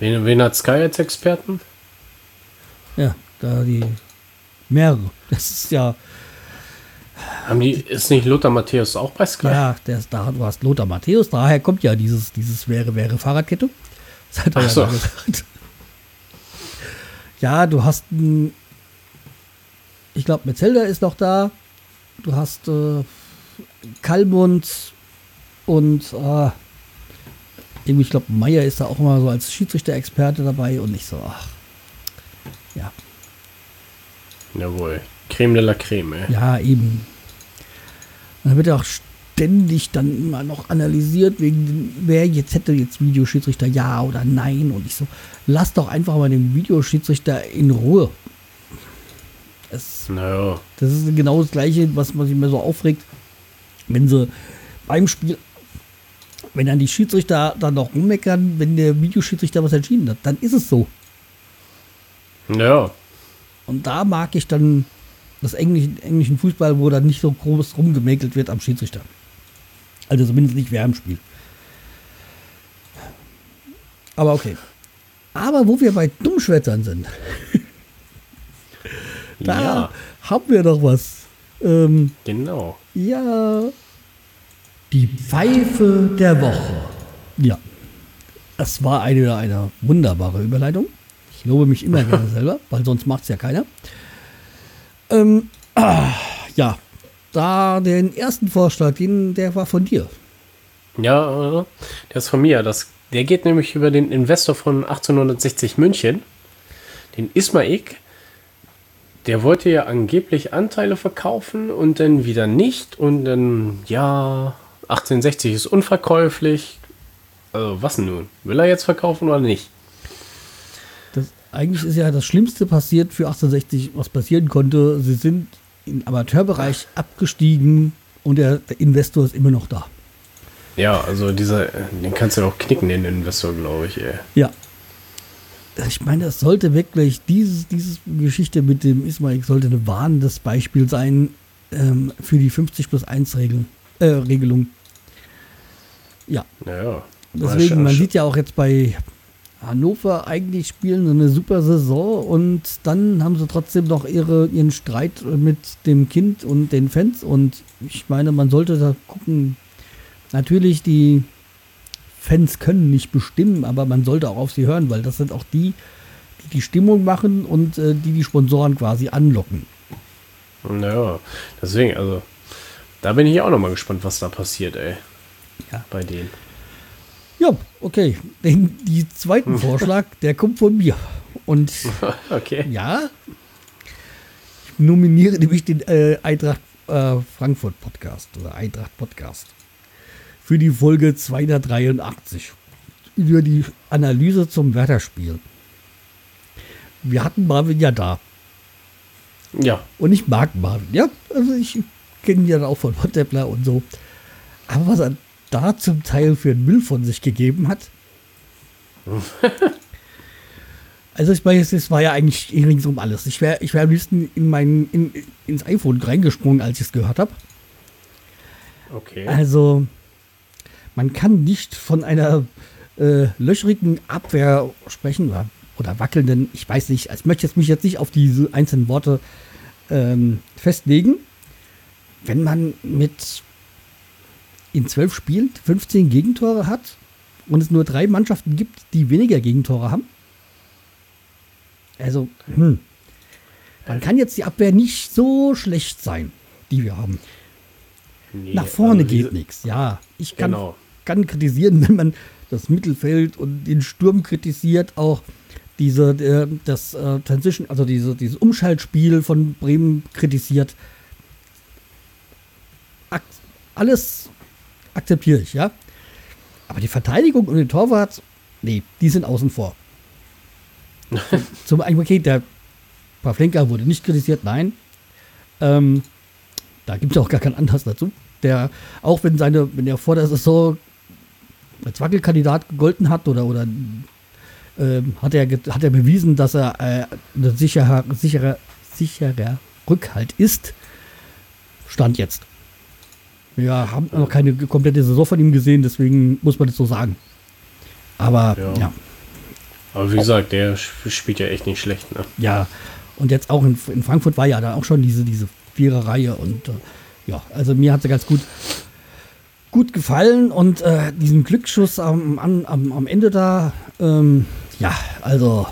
S2: Wen, wen hat Sky als Experten?
S1: Ja, da die mehrere. Das ist ja
S2: haben die, ist nicht Lothar Matthäus auch bei Sky?
S1: Ja, der ist da, du hast Lothar Matthäus, daher kommt ja dieses, dieses wäre, wäre Fahrradkette. Das hat er Ach ja so. gesagt. Ja, du hast ein, ich glaube, Metzelda ist noch da. Du hast äh, Kalmund und äh, irgendwie, ich glaube, Meier ist da auch immer so als Schiedsrichter-Experte dabei und nicht so, ach. Ja.
S2: Jawohl. Creme de la Creme. Ey.
S1: Ja, eben. Und dann wird ja auch ständig dann immer noch analysiert, wegen wer jetzt hätte jetzt Videoschiedsrichter ja oder nein. Und ich so, lass doch einfach mal den Videoschiedsrichter in Ruhe. Es,
S2: naja.
S1: Das ist genau das Gleiche, was man sich mir so aufregt, wenn sie beim Spiel, wenn dann die Schiedsrichter dann noch rummeckern, wenn der Videoschiedsrichter was entschieden hat, dann ist es so.
S2: Ja.
S1: Und da mag ich dann das englischen, englischen Fußball, wo dann nicht so groß rumgemäkelt wird am Schiedsrichter. Also zumindest nicht wer im Spiel. Aber okay. Aber wo wir bei Dummschwätzern sind, *laughs* da ja. haben wir doch was. Ähm,
S2: genau.
S1: Ja. Die Pfeife der Woche. Ja. Das war eine, eine wunderbare Überleitung. Ich lobe mich immer *laughs* gerne selber, weil sonst macht es ja keiner. Ähm, ah, ja, da den ersten Vorschlag, den, der war von dir.
S2: Ja, äh, der ist von mir. Das, der geht nämlich über den Investor von 1860 München, den Ismaik. Der wollte ja angeblich Anteile verkaufen und dann wieder nicht. Und dann, ja, 1860 ist unverkäuflich. Also, was nun? Will er jetzt verkaufen oder nicht?
S1: eigentlich ist ja das Schlimmste passiert für 1860, was passieren konnte. Sie sind im Amateurbereich abgestiegen und der, der Investor ist immer noch da.
S2: Ja, also dieser, den kannst du auch knicken, den Investor, glaube ich. Ey.
S1: Ja. Ich meine, das sollte wirklich, dieses, diese Geschichte mit dem Ismail sollte ein warnendes Beispiel sein ähm, für die 50 plus 1 Regelung. Äh, Regelung. Ja.
S2: Naja.
S1: Deswegen, man sieht ja auch jetzt bei Hannover eigentlich spielen eine super Saison und dann haben sie trotzdem noch ihre, ihren Streit mit dem Kind und den Fans. Und ich meine, man sollte da gucken. Natürlich, die Fans können nicht bestimmen, aber man sollte auch auf sie hören, weil das sind auch die, die die Stimmung machen und äh, die die Sponsoren quasi anlocken.
S2: Naja, deswegen, also da bin ich auch noch mal gespannt, was da passiert, ey.
S1: Ja.
S2: Bei denen.
S1: Ja, okay. Den die zweiten *laughs* Vorschlag, der kommt von mir. Und *laughs*
S2: okay.
S1: ja, ich nominiere nämlich den äh, Eintracht äh, Frankfurt Podcast oder Eintracht Podcast für die Folge 283 über die Analyse zum Wetterspiel. Wir hatten Marvin ja da.
S2: Ja.
S1: Und ich mag Marvin, ja. Also ich kenne ihn ja auch von Hottepler und so. Aber was er da zum Teil für einen Müll von sich gegeben hat. *laughs* also ich meine, es war ja eigentlich ringsum alles. Ich wäre ich wär am liebsten in mein, in, ins iPhone reingesprungen, als ich es gehört habe.
S2: Okay.
S1: Also, man kann nicht von einer äh, löchrigen Abwehr sprechen oder, oder wackelnden, ich weiß nicht, also ich möchte jetzt mich jetzt nicht auf diese einzelnen Worte ähm, festlegen. Wenn man mit in zwölf Spielen 15 Gegentore hat und es nur drei Mannschaften gibt, die weniger Gegentore haben. Also, hm, dann kann jetzt die Abwehr nicht so schlecht sein, die wir haben.
S2: Nee,
S1: Nach vorne
S2: also
S1: geht nichts. Ja, ich kann,
S2: Genau.
S1: kann kritisieren, *laughs* wenn man das Mittelfeld und den Sturm kritisiert, auch diese, äh, das äh, Transition, also diese, dieses Umschaltspiel von Bremen kritisiert. Alles akzeptiere ich, ja. Aber die Verteidigung und den Torwart, nee, die sind außen vor. Zum einen, okay, der Pavlenka wurde nicht kritisiert, nein. Ähm, da gibt es auch gar keinen Anlass dazu. Der, auch wenn seine, wenn er vor der Saison als Wackelkandidat gegolten hat oder, oder ähm, hat, er, hat er bewiesen, dass er äh, ein sicherer, sicherer, sicherer Rückhalt ist. Stand jetzt. Wir haben noch keine komplette Saison von ihm gesehen, deswegen muss man das so sagen. Aber
S2: Ja.
S1: ja,
S2: Aber wie gesagt, der sp- spielt ja echt nicht schlecht, ne?
S1: ja. Und jetzt auch in, in Frankfurt war ja da auch schon diese, diese Viererreihe und äh, ja, also mir hat sie ganz gut, gut gefallen und äh, diesen Glücksschuss am, am, am, am Ende da, ähm, ja, also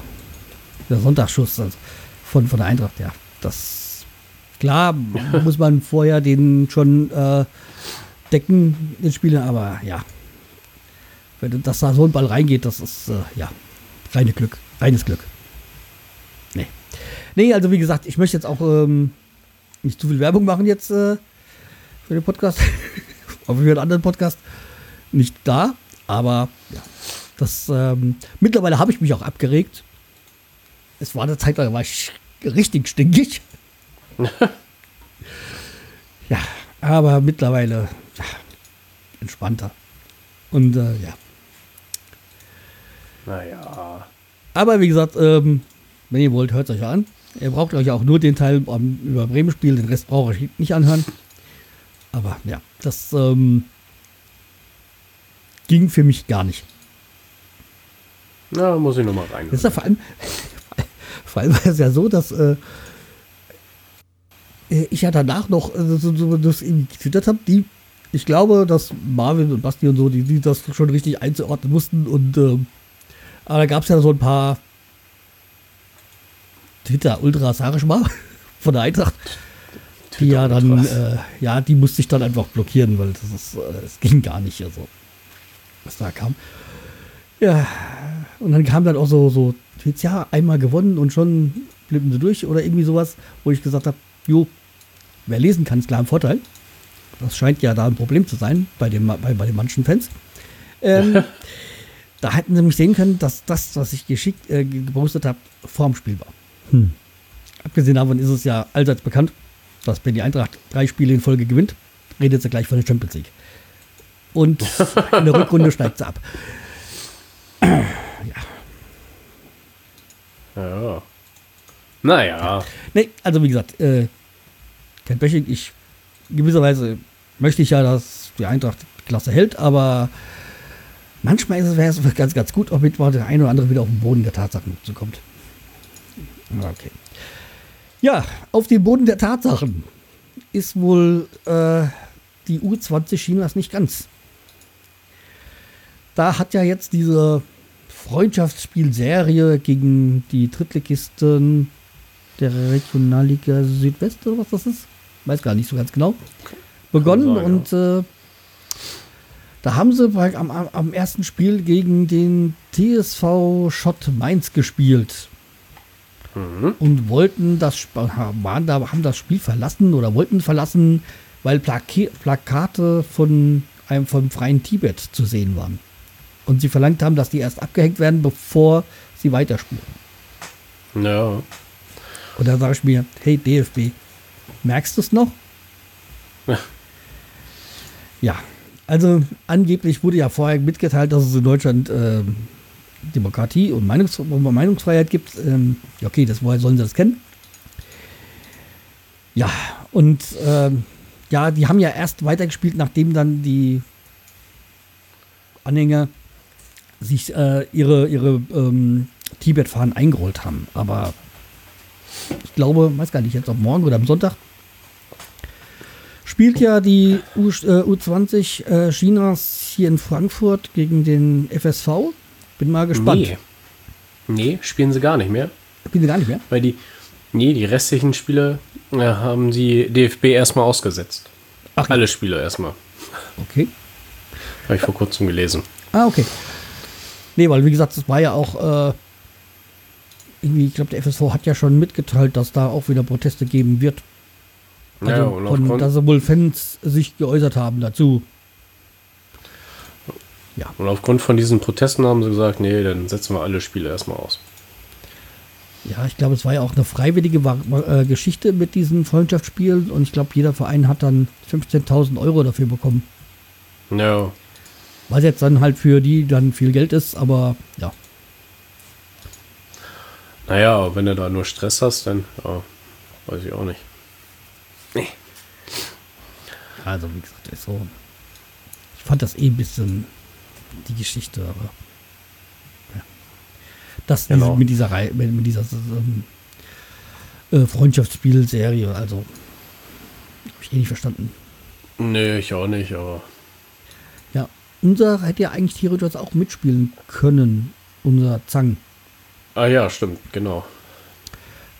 S1: der Sonntagsschuss also von, von der Eintracht, ja, das klar muss man vorher den schon äh, decken, den Spieler, aber ja, wenn das da so ein Ball reingeht, das ist äh, ja reine Glück, reines Glück. Nee. Nee, also wie gesagt, ich möchte jetzt auch ähm, nicht zu viel Werbung machen jetzt äh, für den Podcast. *laughs* Aber für einen anderen Podcast nicht da. Aber ja, das ähm, mittlerweile habe ich mich auch abgeregt. Es war eine Zeit da war ich richtig stinkig. *laughs* ja, aber mittlerweile ja, entspannter. Und äh, ja.
S2: Naja.
S1: Aber wie gesagt, ähm, wenn ihr wollt, hört es euch an. Ihr braucht euch auch nur den Teil am, über Bremen spielen, den Rest brauche ich nicht anhören. Aber ja, das ähm, ging für mich gar nicht.
S2: Na, muss ich nochmal rein.
S1: Das ist ja vor allem, *laughs* vor allem war es ja so, dass äh, ich ja danach noch äh, so, so das irgendwie getwittert habe, die, ich glaube, dass Marvin und Basti und so, die, die das schon richtig einzuordnen mussten und ähm, aber da gab es ja so ein paar Twitter-Ultras, sag ich mal, *laughs* von der Eintracht, die ja dann, äh, ja, die musste ich dann einfach blockieren, weil das ist, äh, das ging gar nicht, also, was da kam. Ja, und dann kam dann auch so, so Tweets, ja, einmal gewonnen und schon blieben sie durch oder irgendwie sowas, wo ich gesagt habe, jo, wer lesen kann, ist klar ein Vorteil. Das scheint ja da ein Problem zu sein bei, dem, bei, bei den manchen Fans. Ähm, *laughs* da hätten sie mich sehen können, dass das, was ich geschickt äh, ge- gepostet habe, vorm Spiel war. Hm. Abgesehen davon ist es ja allseits bekannt, dass wenn die Eintracht drei Spiele in Folge gewinnt, redet sie gleich von der Champions League. Und *laughs* in der Rückrunde steigt sie ab.
S2: Ja. Naja.
S1: Nee, also wie gesagt, äh, kein Bashing. Ich gewisserweise möchte ich ja, dass die Eintracht die Klasse hält, aber manchmal ist es, wäre es *laughs* ganz, ganz gut, ob mit der eine oder andere wieder auf den Boden der Tatsachen zukommt. Okay. Ja, auf den Boden der Tatsachen ist wohl äh, die U20 Chinas nicht ganz. Da hat ja jetzt diese Freundschaftsspielserie gegen die Drittligisten der Regionalliga Südwest oder was das ist. Weiß gar nicht so ganz genau. Begonnen
S2: sein,
S1: und äh, da haben sie bei, am, am- ersten Spiel gegen den TSV Schott Mainz gespielt
S2: Mhm.
S1: und wollten das waren da haben das Spiel verlassen oder wollten verlassen, weil Plake Plakate von einem vom freien Tibet zu sehen waren. Und sie verlangt haben, dass die erst abgehängt werden, bevor sie weiterspielen.
S2: Ja.
S1: Und da sage ich mir, hey DFB, merkst du es noch?
S2: Ja. *laughs*
S1: Ja, also angeblich wurde ja vorher mitgeteilt, dass es in Deutschland ähm, Demokratie und Meinungs Meinungsfreiheit gibt. Ähm, okay, das, woher sollen sie das kennen? Ja, und ähm, ja, die haben ja erst weitergespielt, nachdem dann die Anhänger sich äh, ihre, ihre ähm, Tibet-Fahnen eingerollt haben. Aber ich glaube, weiß gar nicht, jetzt ob morgen oder am Sonntag spielt ja die U, äh, U20 äh, Chinas hier in Frankfurt gegen den FSV. Bin mal gespannt.
S2: Nee. nee, spielen sie gar nicht mehr.
S1: Spielen sie gar nicht mehr?
S2: Weil die, nee, die restlichen Spiele äh, haben die DFB erstmal ausgesetzt.
S1: Ach,
S2: Alle Spiele erstmal.
S1: Okay.
S2: Habe ich vor kurzem gelesen.
S1: Ah, okay. Nee, weil wie gesagt, das war ja auch äh, irgendwie, ich glaube, der FSV hat ja schon mitgeteilt, dass da auch wieder Proteste geben wird. Also,
S2: Ja, und
S1: von, dass wohl Fans sich geäußert haben dazu.
S2: Und aufgrund von diesen Protesten haben sie gesagt, nee, dann setzen wir alle Spiele erstmal aus.
S1: Ja, ich glaube, es war ja auch eine freiwillige äh, Geschichte mit diesen Freundschaftsspielen und ich glaube, jeder Verein hat dann 15.000 Euro dafür bekommen.
S2: Ja,
S1: Was jetzt dann halt für die dann viel Geld ist, aber ja.
S2: naja, wenn du da nur Stress hast, dann ja, weiß ich auch nicht.
S1: Also, wie gesagt, ist so. Ich fand das eh ein bisschen die Geschichte, aber. Ja. Das diese,
S2: Genau.
S1: mit dieser Reihe, mit, mit dieser ähm, äh, Freundschaftsspielserie, also. Hab ich eh nicht verstanden.
S2: Nee, ich auch nicht, aber
S1: Ja, unser hätte ja eigentlich theoretisch auch mitspielen können, unser Zang.
S2: Ah ja, stimmt, genau.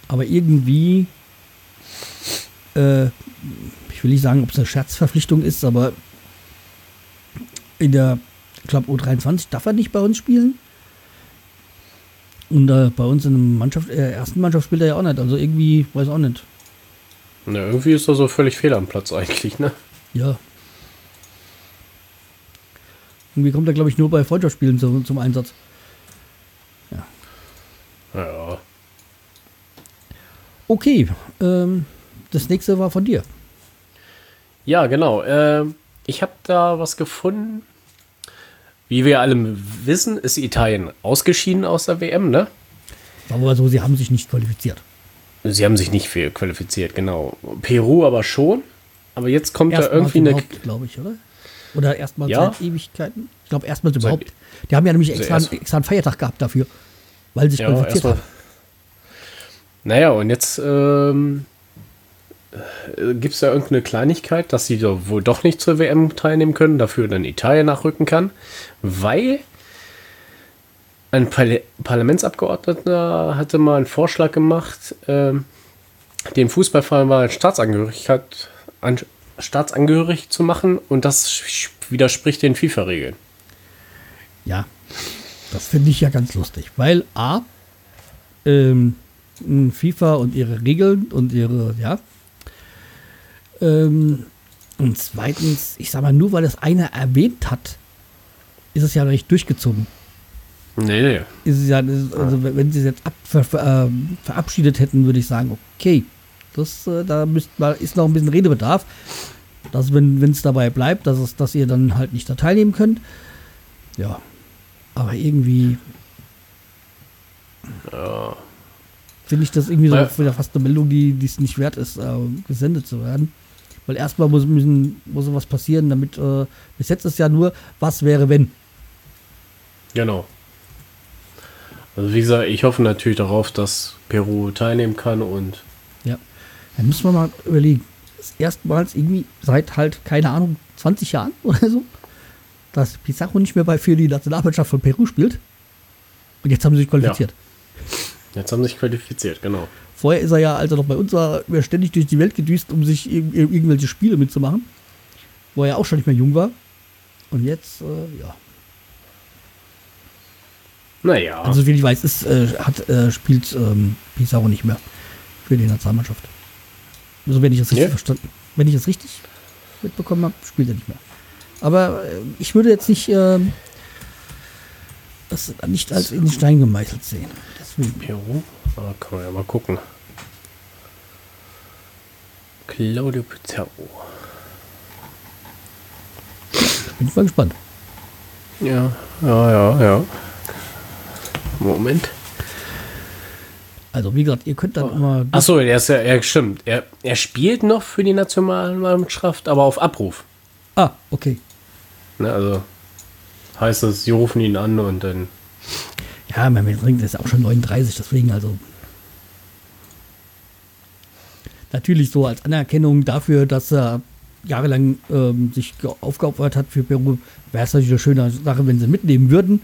S1: Aber irgendwie, äh, ich will nicht sagen, ob es eine Scherzverpflichtung ist, aber in der, glaube, U23 darf er nicht bei uns spielen. Und äh, bei uns in der Mannschaft, äh, ersten Mannschaft spielt er ja auch nicht. Also irgendwie, weiß auch nicht.
S2: Na, irgendwie ist er so völlig fehl am Platz eigentlich, ne?
S1: Ja. Irgendwie kommt er, glaube ich, nur bei Freundschaftsspielen zum, zum Einsatz.
S2: Ja.
S1: Okay, ähm, das nächste war von dir.
S2: Ja, genau. Ähm, ich habe da was gefunden. Wie wir alle wissen, ist Italien ausgeschieden aus der WM, ne?
S1: Aber so, sie haben sich nicht qualifiziert.
S2: Sie haben sich nicht viel qualifiziert, genau. Peru aber schon. Aber jetzt kommt da irgendwie eine.
S1: glaube ich, oder? Oder erstmal
S2: Ja.
S1: seit Ewigkeiten. Ich glaube, erstmals
S2: Seit-
S1: überhaupt. Die haben ja nämlich
S2: Also
S1: extra,
S2: erst-
S1: extra einen Feiertag gehabt dafür, weil sie sich
S2: Ja,
S1: qualifiziert haben.
S2: Naja, und jetzt ähm, gibt es da irgendeine Kleinigkeit, dass sie da wohl doch nicht zur WM teilnehmen können, dafür dann Italien nachrücken kann, weil ein Parla Parlamentsabgeordneter hatte mal einen Vorschlag gemacht, ähm, den Fußballverein mal Staatsangehörigkeit an, staatsangehörig zu machen und das widerspricht den FIFA-Regeln.
S1: Ja, das finde ich ja ganz lustig, weil A, ähm, FIFA und ihre Regeln und ihre, ja, ähm, und zweitens, ich sag mal, nur weil es einer erwähnt hat, ist es ja nicht durchgezogen.
S2: Nee, nee.
S1: ist es ja, das also wenn sie es jetzt ab, ver, ver, ähm, verabschiedet hätten, würde ich sagen, okay, das, äh, da müsst ist noch ein bisschen Redebedarf, dass wenn es dabei bleibt, dass, es, dass ihr dann halt nicht da teilnehmen könnt. Ja, aber irgendwie finde ich das irgendwie so
S2: Ja.
S1: wieder fast eine Meldung, die die es nicht wert ist, äh, gesendet zu werden. Weil erstmal muss, müssen, muss sowas passieren, damit, äh, bis jetzt ist ja nur, was wäre, wenn.
S2: Genau. Also wie gesagt, ich hoffe natürlich darauf, dass Peru teilnehmen kann und
S1: Ja. Dann müssen wir mal überlegen. Das erstmals irgendwie seit halt, keine Ahnung, 20 Jahren *laughs* oder so, dass Pizarro nicht mehr bei für die Nationalmannschaft von Peru spielt. Und jetzt haben sie sich qualifiziert.
S2: jetzt haben sie sich qualifiziert, genau.
S1: Vorher ist er ja, als er noch bei uns war, ständig durch die Welt gedüst, um sich ir ir irgendwelche Spiele mitzumachen. Wo er ja auch schon nicht mehr jung war. Und jetzt, äh, ja.
S2: Naja,
S1: Also, wie ich weiß, ist, äh, hat, äh, spielt ähm, Pizarro nicht mehr für die Nationalmannschaft. Also, wenn ich das richtig
S2: Nee?
S1: verstanden Wenn ich das richtig mitbekommen habe, spielt er nicht mehr. Aber äh, ich würde jetzt nicht ähm, das nicht als in den Stein gemeißelt sehen. Deswegen.
S2: Peru? Ah, kann man ja mal gucken. Claudio Pizarro.
S1: Bin ich mal gespannt.
S2: Ja, ja, ja, ja. Moment.
S1: Also wie gesagt, ihr könnt dann immer.
S2: Achso, er ist ja, er stimmt. Er, er spielt noch für die Nationalmannschaft, aber auf Abruf.
S1: Ah, okay.
S2: Ne, also heißt das, sie rufen ihn an und dann.
S1: Ja, mein Ring ist auch schon 39, deswegen also. Natürlich so als Anerkennung dafür, dass er jahrelang ähm, sich ge- aufgeopfert hat für Peru, wäre es natürlich eine schöne Sache, wenn sie mitnehmen würden.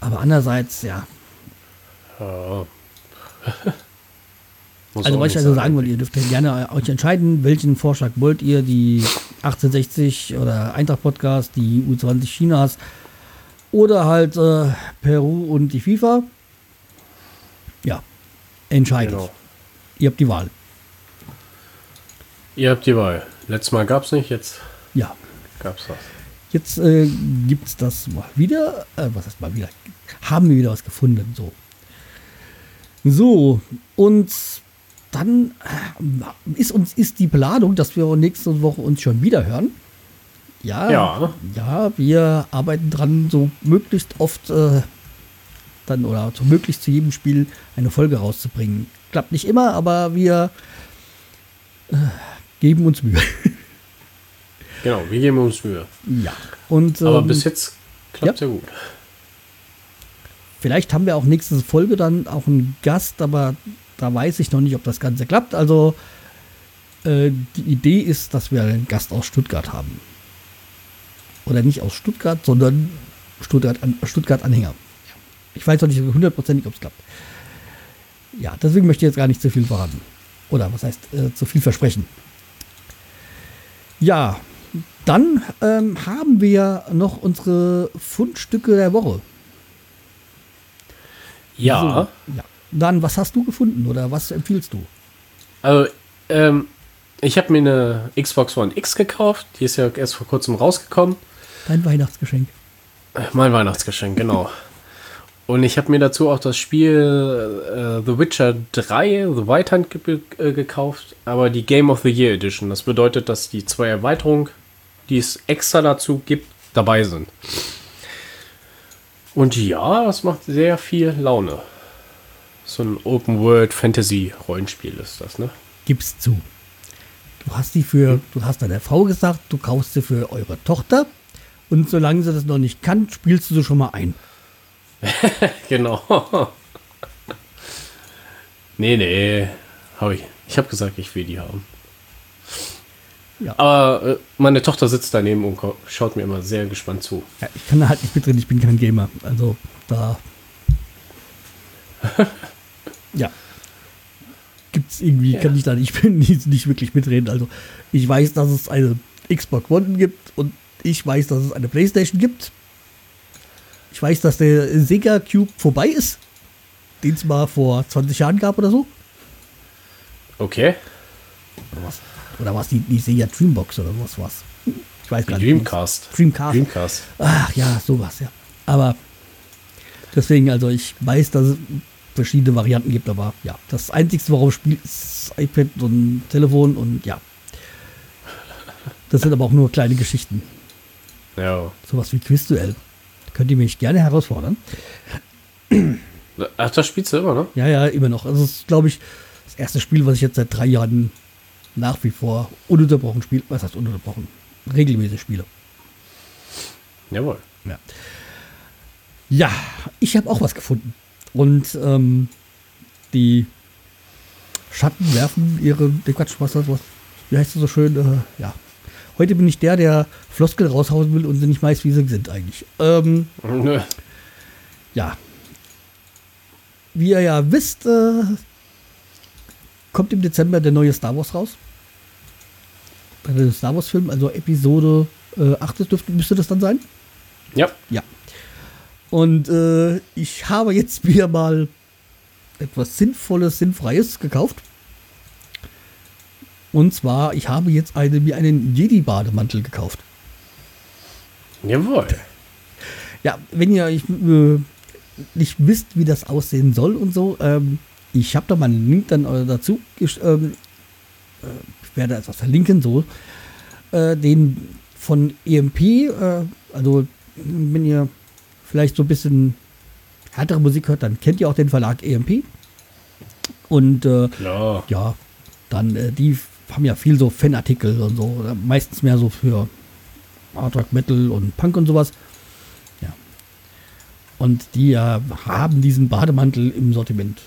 S1: Aber andererseits, ja.
S2: Ja. *laughs*
S1: Also was ich also sagen wollte, ihr dürft ja gerne euch entscheiden, welchen Vorschlag wollt ihr, die 1860 oder Eintracht Podcast, die U20 Chinas oder halt äh, Peru und die FIFA. Ja, entscheidet.
S2: Genau.
S1: Ihr habt die Wahl.
S2: Ihr habt die Wahl. Letztes Mal gab es nicht, jetzt
S1: Ja,
S2: gab es was.
S1: jetzt äh, gibt es das mal wieder. Äh, was heißt mal wieder? Haben wir wieder was gefunden. So. So, und dann äh, ist uns ist die Planung, dass wir nächste Woche uns schon wieder hören. Ja,
S2: Ja.
S1: ja, wir arbeiten dran, so möglichst oft äh, dann oder so möglichst zu jedem Spiel eine Folge rauszubringen. Klappt nicht immer, aber wir äh, geben uns Mühe. *laughs*
S2: Genau, wir geben uns Mühe.
S1: ja. Und
S2: Aber
S1: ähm,
S2: bis jetzt klappt ja. gut.
S1: Vielleicht haben wir auch nächste Folge dann auch einen Gast, aber da weiß ich noch nicht, ob das Ganze klappt. Also äh, die Idee ist, dass wir einen Gast aus Stuttgart haben. Oder nicht aus Stuttgart, sondern Stuttgart, Stuttgart. Ich weiß noch nicht hundertprozentig, ob es klappt. Ja, deswegen möchte ich jetzt gar nicht zu viel verraten. Oder was heißt äh, zu viel versprechen. Ja, dann ähm, haben wir noch unsere Fundstücke der Woche.
S2: Ja,
S1: So, ja. Dann, was hast du gefunden oder was empfiehlst du?
S2: also ähm, ich habe mir eine Xbox One X gekauft. Die ist ja erst vor kurzem rausgekommen.
S1: Dein Weihnachtsgeschenk.
S2: Mein Weihnachtsgeschenk, genau. *laughs* Und ich habe mir dazu auch das Spiel äh, The Witcher 3, The White Hunt, ge äh, gekauft, aber die Game of the Year Edition. Das bedeutet, dass die zwei Erweiterungen, die es extra dazu gibt, dabei sind. Und ja, das macht sehr viel Laune. So ein Open World Fantasy Rollenspiel ist das, ne?
S1: Gib's zu. Du hast die für, du hast deiner Frau gesagt, du kaufst sie für eure Tochter. Und solange sie das noch nicht kann, spielst du sie schon mal ein. *laughs*
S2: Genau. nee, nee, habe ich. Ich habe gesagt, ich will die haben.
S1: Ja.
S2: Aber äh, meine Tochter sitzt daneben und schaut mir immer sehr gespannt zu.
S1: Ja, ich kann da halt nicht mitreden, ich bin kein Gamer. Also da. *laughs* ja. Gibt's irgendwie,
S2: Ja.
S1: kann ich da nicht, ich *laughs* bin nicht, nicht wirklich mitreden. Also ich weiß, dass es eine Xbox One gibt und ich weiß, dass es eine Playstation gibt. Ich weiß, dass der Sega Cube vorbei ist, den es mal vor 20 Jahren gab oder so.
S2: Okay.
S1: Oder was? Oder was die, die Sega Dreambox oder was was? Ich weiß
S2: Die
S1: gar nicht.
S2: Dreamcast.
S1: Dreamcast.
S2: Dreamcast.
S1: Ach ja, sowas, ja. Aber deswegen, also ich weiß, dass es verschiedene Varianten gibt, aber ja, das Einzige, worauf ich spiele, ist iPad und Telefon und ja. Das sind aber auch nur kleine Geschichten.
S2: Ja.
S1: Sowas wie Quizduell. Könnt ihr mich gerne herausfordern.
S2: Ach, das spielst du immer, ne?
S1: Ja, ja, immer noch. Also es ist, glaube ich, das erste Spiel, was ich jetzt seit drei Jahren nach wie vor ununterbrochen spiele. Was heißt ununterbrochen? Regelmäßig spiele.
S2: Jawohl.
S1: Ja, ja ich habe auch was gefunden. Und ähm, die Schatten werfen ihre. Nee, Quatsch, was, was, was wie heißt das so schön? Äh, ja. Heute bin ich der, der Floskel raushauen will und sie nicht weiß, wie sie sind eigentlich. Ähm,
S2: Nö.
S1: ja. Wie ihr ja wisst, äh, kommt im Dezember der neue Star Wars raus. Der Star Wars-Film, also Episode äh, 8 dürfte, müsste das dann sein.
S2: Ja.
S1: Ja. Und äh, ich habe jetzt *laughs* wieder mal etwas Sinnvolles, Sinnfreies gekauft. Und zwar, ich habe jetzt eine, mir einen Jedi-Bademantel gekauft.
S2: Jawohl.
S1: Ja, wenn ihr ich, äh, nicht wisst, wie das aussehen soll und so, ähm, ich habe da mal einen Link dann äh, dazu. gesch- Ähm, äh, ich werde etwas verlinken, so. Äh, den von EMP, äh, also wenn ihr vielleicht so ein bisschen härtere Musik hört, dann kennt ihr auch den Verlag EMP. Und äh, ja, dann äh, die haben ja viel so Fanartikel und so, meistens mehr so für Hard Rock Metal und Punk und sowas. Ja. Und die äh, haben diesen Bademantel im Sortiment.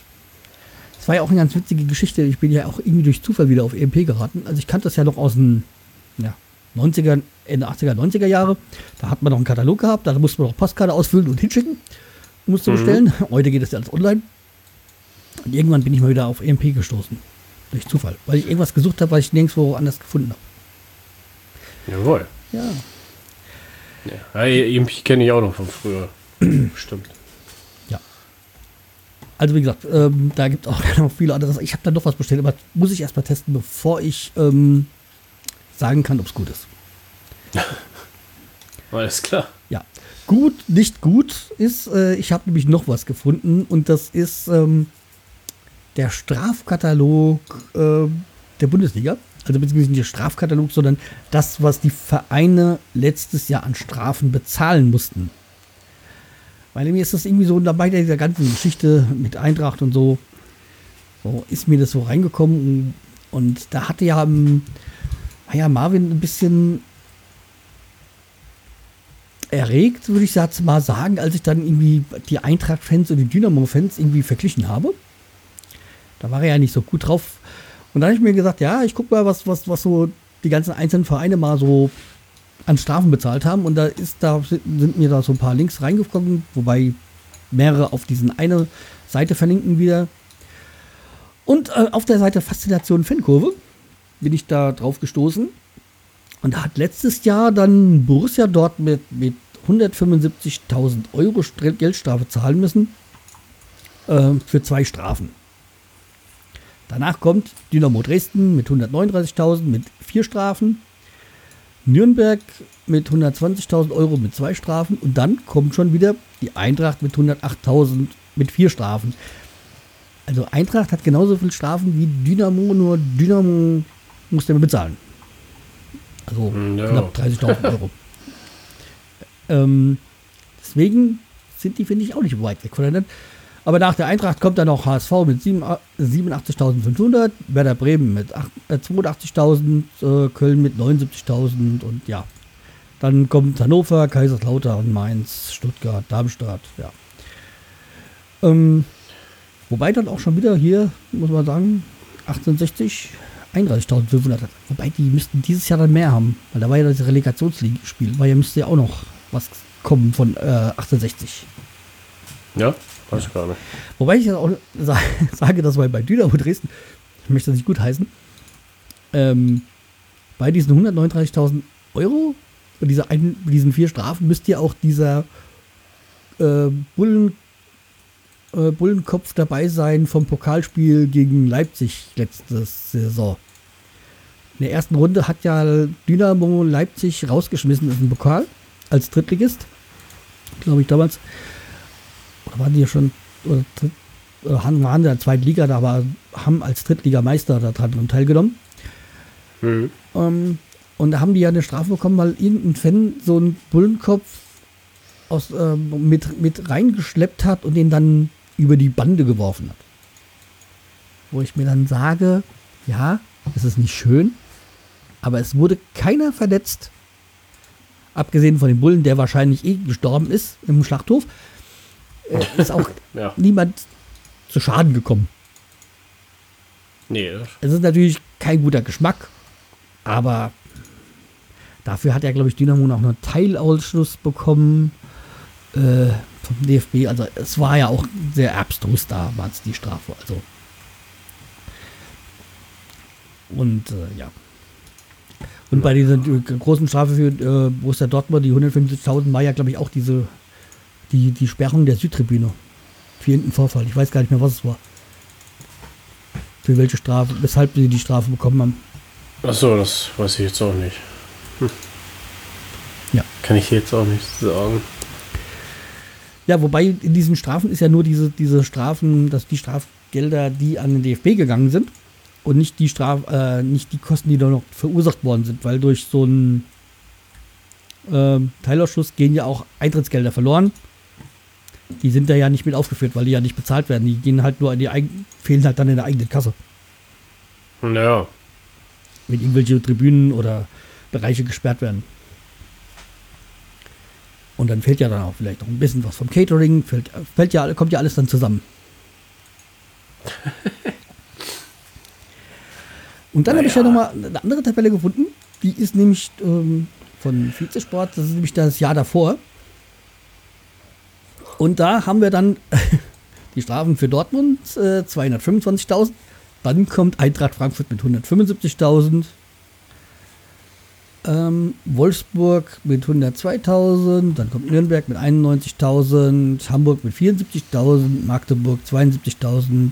S1: Das war ja auch eine ganz witzige Geschichte. Ich bin ja auch irgendwie durch Zufall wieder auf EMP geraten. Also ich kannte das ja noch aus den ja, 90er, Ende 80er, 90er Jahre. Da hat man noch einen Katalog gehabt, da musste man noch Postkarte ausfüllen und hinschicken. Musste
S2: Mhm.
S1: bestellen. Heute geht das ja alles online. Und irgendwann bin ich mal wieder auf EMP gestoßen. Durch Zufall. Weil ich irgendwas gesucht habe, was ich nirgendwo anders gefunden habe.
S2: Jawohl.
S1: Ja.
S2: Ja, EMP kenne ich auch noch von früher. *clears throat* Stimmt.
S1: Also wie gesagt, ähm, da gibt es auch *laughs* noch viele andere. Ich habe da noch was bestellt, aber muss ich erstmal testen, bevor ich ähm, sagen kann, ob es gut ist. *laughs*
S2: Alles klar.
S1: Ja. Gut, nicht gut ist, äh, ich habe nämlich noch was gefunden und das ist ähm, der Strafkatalog äh, der Bundesliga. Also beziehungsweise nicht der Strafkatalog, sondern das, was die Vereine letztes Jahr an Strafen bezahlen mussten. Weil mir ist das irgendwie so dabei dieser ganzen Geschichte mit Eintracht und so, so ist mir das so reingekommen und, und da hatte ja, ähm, war ja Marvin ein bisschen erregt, würde ich jetzt mal sagen, als ich dann irgendwie die Eintracht-Fans und die Dynamo-Fans irgendwie verglichen habe. Da war er ja nicht so gut drauf. Und dann habe ich mir gesagt, ja, ich gucke mal, was, was, was so die ganzen einzelnen Vereine mal so an Strafen bezahlt haben. Und da ist, da sind mir da so ein paar Links reingekommen, wobei mehrere auf diesen eine Seite verlinken wieder. Und äh, auf der Seite Faszination Fankurve bin ich da drauf gestoßen. Und da hat letztes Jahr dann Borussia dort mit, mit 175.000 Euro Geldstrafe zahlen müssen äh, für zwei Strafen. Danach kommt Dynamo Dresden mit 139.000 mit vier Strafen. Nürnberg mit 120.000 Euro mit zwei Strafen. Und dann kommt schon wieder die Eintracht mit 108.000 mit vier Strafen. Also Eintracht hat genauso viel Strafen wie Dynamo, nur Dynamo muss der bezahlen. Also
S2: Hm, ja.
S1: knapp 30.000 Euro. *laughs* ähm, deswegen sind die, finde ich, auch nicht weit weg voneinander. Aber nach der Eintracht kommt dann noch HSV mit sieben- 87.500, Werder Bremen mit acht- äh, 82.000, äh, Köln mit 79.000 und ja. Dann kommt Hannover, Kaiserslautern, Mainz, Stuttgart, Darmstadt, ja. Ähm, wobei dann auch schon wieder hier, muss man sagen, 1860, 31.500 hat. Wobei die müssten dieses Jahr dann mehr haben, weil da war ja das Relegationsspiel, weil ja müsste ja auch noch was kommen von äh, 1860.
S2: Ja, weiß ich gar nicht.
S1: Wobei ich ja auch sa- *laughs* sage, dass bei, bei Dynamo Dresden, ich möchte das nicht gut heißen, ähm, bei diesen 139.000 Euro und dieser einen, diesen vier Strafen müsste ja auch dieser äh, Bullen, äh, Bullenkopf dabei sein vom Pokalspiel gegen Leipzig letzte Saison. In der ersten Runde hat ja Dynamo Leipzig rausgeschmissen aus dem Pokal als Drittligist. Glaube ich damals. Waren die ja schon, oder, oder haben- waren in der zweiten Liga, da aber haben als Drittligameister daran teilgenommen.
S2: Mhm.
S1: Ähm, und da haben die ja eine Strafe bekommen, weil irgendein Fan so einen Bullenkopf aus, ähm, mit, mit reingeschleppt hat und den dann über die Bande geworfen hat. Wo ich mir dann sage, ja, es ist nicht schön, aber es wurde keiner verletzt. Abgesehen von dem Bullen, der wahrscheinlich eh gestorben ist im Schlachthof, äh, *laughs* ist auch
S2: Ja.
S1: niemand zu Schaden gekommen.
S2: Nee,
S1: Es ist natürlich kein guter Geschmack, aber dafür hat ja, glaube ich, Dynamo noch einen Teilausschluss bekommen äh, vom DFB. Also es war ja auch sehr abstrus da, war es die Strafe. Also und äh, ja. Und bei dieser äh, großen Strafe für äh, Borussia Dortmund, die 150.000, war ja, glaube ich, auch diese, die, die Sperrung der Südtribüne. Für irgendeinen Vorfall. Ich weiß gar nicht mehr, was es war. Für welche Strafe, weshalb sie die Strafe bekommen haben.
S2: Ach so, das weiß ich jetzt auch nicht. Hm.
S1: Ja.
S2: Kann ich jetzt auch nicht sagen.
S1: Ja, wobei in diesen Strafen ist ja nur diese, diese Strafen, dass die Strafgelder, die an den DFB gegangen sind und nicht die Straf, äh, nicht die Kosten, die da noch verursacht worden sind, weil durch so einen ähm, Teilausschuss gehen ja auch Eintrittsgelder verloren. Die sind da ja nicht mit aufgeführt, weil die ja nicht bezahlt werden. Die gehen halt nur in die eigenen, fehlen halt dann in der eigenen Kasse.
S2: Naja.
S1: Wenn irgendwelche Tribünen oder Bereiche gesperrt werden. Und dann fehlt ja dann auch vielleicht noch ein bisschen was vom Catering, fällt, fällt ja, kommt ja alles dann zusammen. *laughs* Und dann habe ich ja
S2: Naja.
S1: nochmal eine andere Tabelle gefunden. Die ist nämlich ähm, von Vizesport, das ist nämlich das Jahr davor. Und da haben wir dann *laughs* die Strafen für Dortmund äh, 225.000. Dann kommt Eintracht Frankfurt mit 175.000. Ähm, Wolfsburg mit 102.000. Dann kommt Nürnberg mit 91.000. Hamburg mit 74.000. Magdeburg 72.000.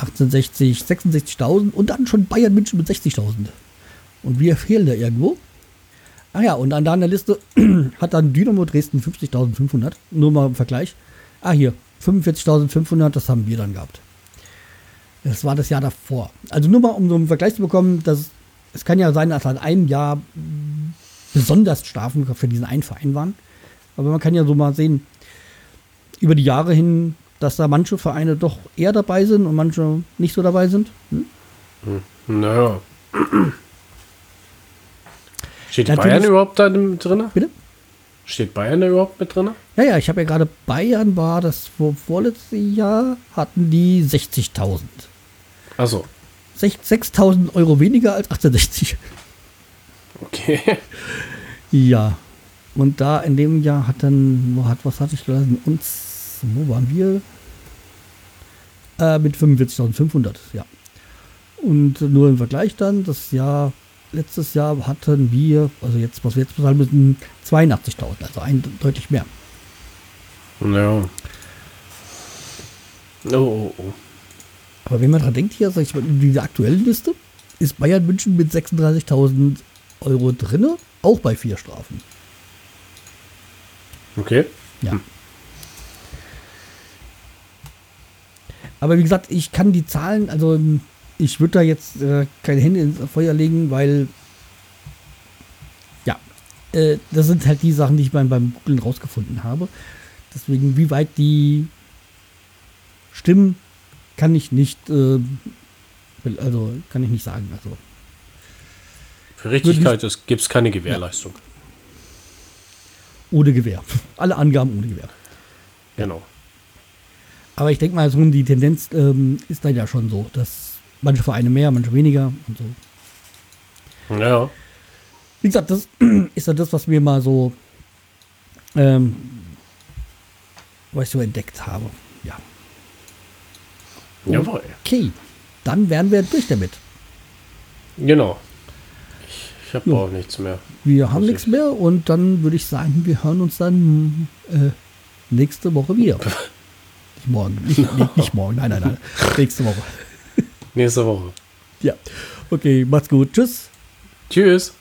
S1: 1860, 66.000 und dann schon Bayern München mit 60.000. Und wir fehlen da irgendwo. Ach ja, und an der Liste *clears throat* hat dann Dynamo Dresden 50.500. Nur mal im Vergleich. Ah, hier, 45.500, das haben wir dann gehabt. Das war das Jahr davor. Also nur mal, um so einen Vergleich zu bekommen, dass es kann ja sein, dass an einem Jahr besonders Strafen für diesen einen Verein waren. Aber man kann ja so mal sehen, über die Jahre hin, dass da manche Vereine doch eher dabei sind und manche nicht so dabei sind. Hm?
S2: Naja. Steht
S1: Natürlich-
S2: Bayern überhaupt da drin?
S1: Bitte?
S2: Steht Bayern da überhaupt mit drin?
S1: Ja, ja, ich habe ja gerade Bayern war das vor, vorletzte Jahr, hatten die 60.000.
S2: Achso.
S1: Sech- 6.000 Euro weniger als 1860.
S2: Okay. *laughs*
S1: Ja. Und da in dem Jahr hat dann, wo hat, was hatte ich gelassen? Uns, wo waren wir? Äh, mit 45.500, ja. Und nur im Vergleich dann, das Jahr, letztes Jahr hatten wir, also jetzt, was wir jetzt bezahlen müssen, 82.000, also ein, deutlich mehr.
S2: Ja. Oh, oh, oh.
S1: Aber wenn man dran denkt hier, sag ich mal, in dieser aktuellen Liste, ist Bayern München mit 36.000 Euro drinne, auch bei vier Strafen.
S2: Okay.
S1: Ja. Aber wie gesagt, ich kann die Zahlen, also ich würde da jetzt äh, keine Hände ins Feuer legen, weil ja, äh, das sind halt die Sachen, die ich beim, beim Googlen rausgefunden habe. Deswegen, wie weit die stimmen, kann ich nicht, äh, also kann ich nicht sagen. Also
S2: Für Richtigkeit gibt es keine Gewährleistung.
S1: ohne Gewehr. Alle Angaben ohne Gewehr.
S2: Genau.
S1: Aber ich denke mal, so die Tendenz ähm, ist dann ja schon so, dass manche Vereine mehr, manche weniger und so.
S2: Ja.
S1: Wie gesagt, das *clears throat* ist ja das, was wir mal so, ähm, was ich so entdeckt habe. Ja.
S2: Jawohl.
S1: Okay, dann wären wir durch damit.
S2: Genau. Ich, ich habe
S1: Ja.
S2: auch nichts mehr.
S1: Wir haben
S2: Muss
S1: nichts
S2: ich-
S1: mehr und dann würde ich sagen, wir hören uns dann äh, nächste Woche wieder. *laughs* nicht morgen, nicht, nicht, nicht morgen, nein, nein, nein, *laughs* nächste Woche
S2: nächste Woche.
S1: Ja. Okay, macht's gut. Tschüss.
S2: Tschüss.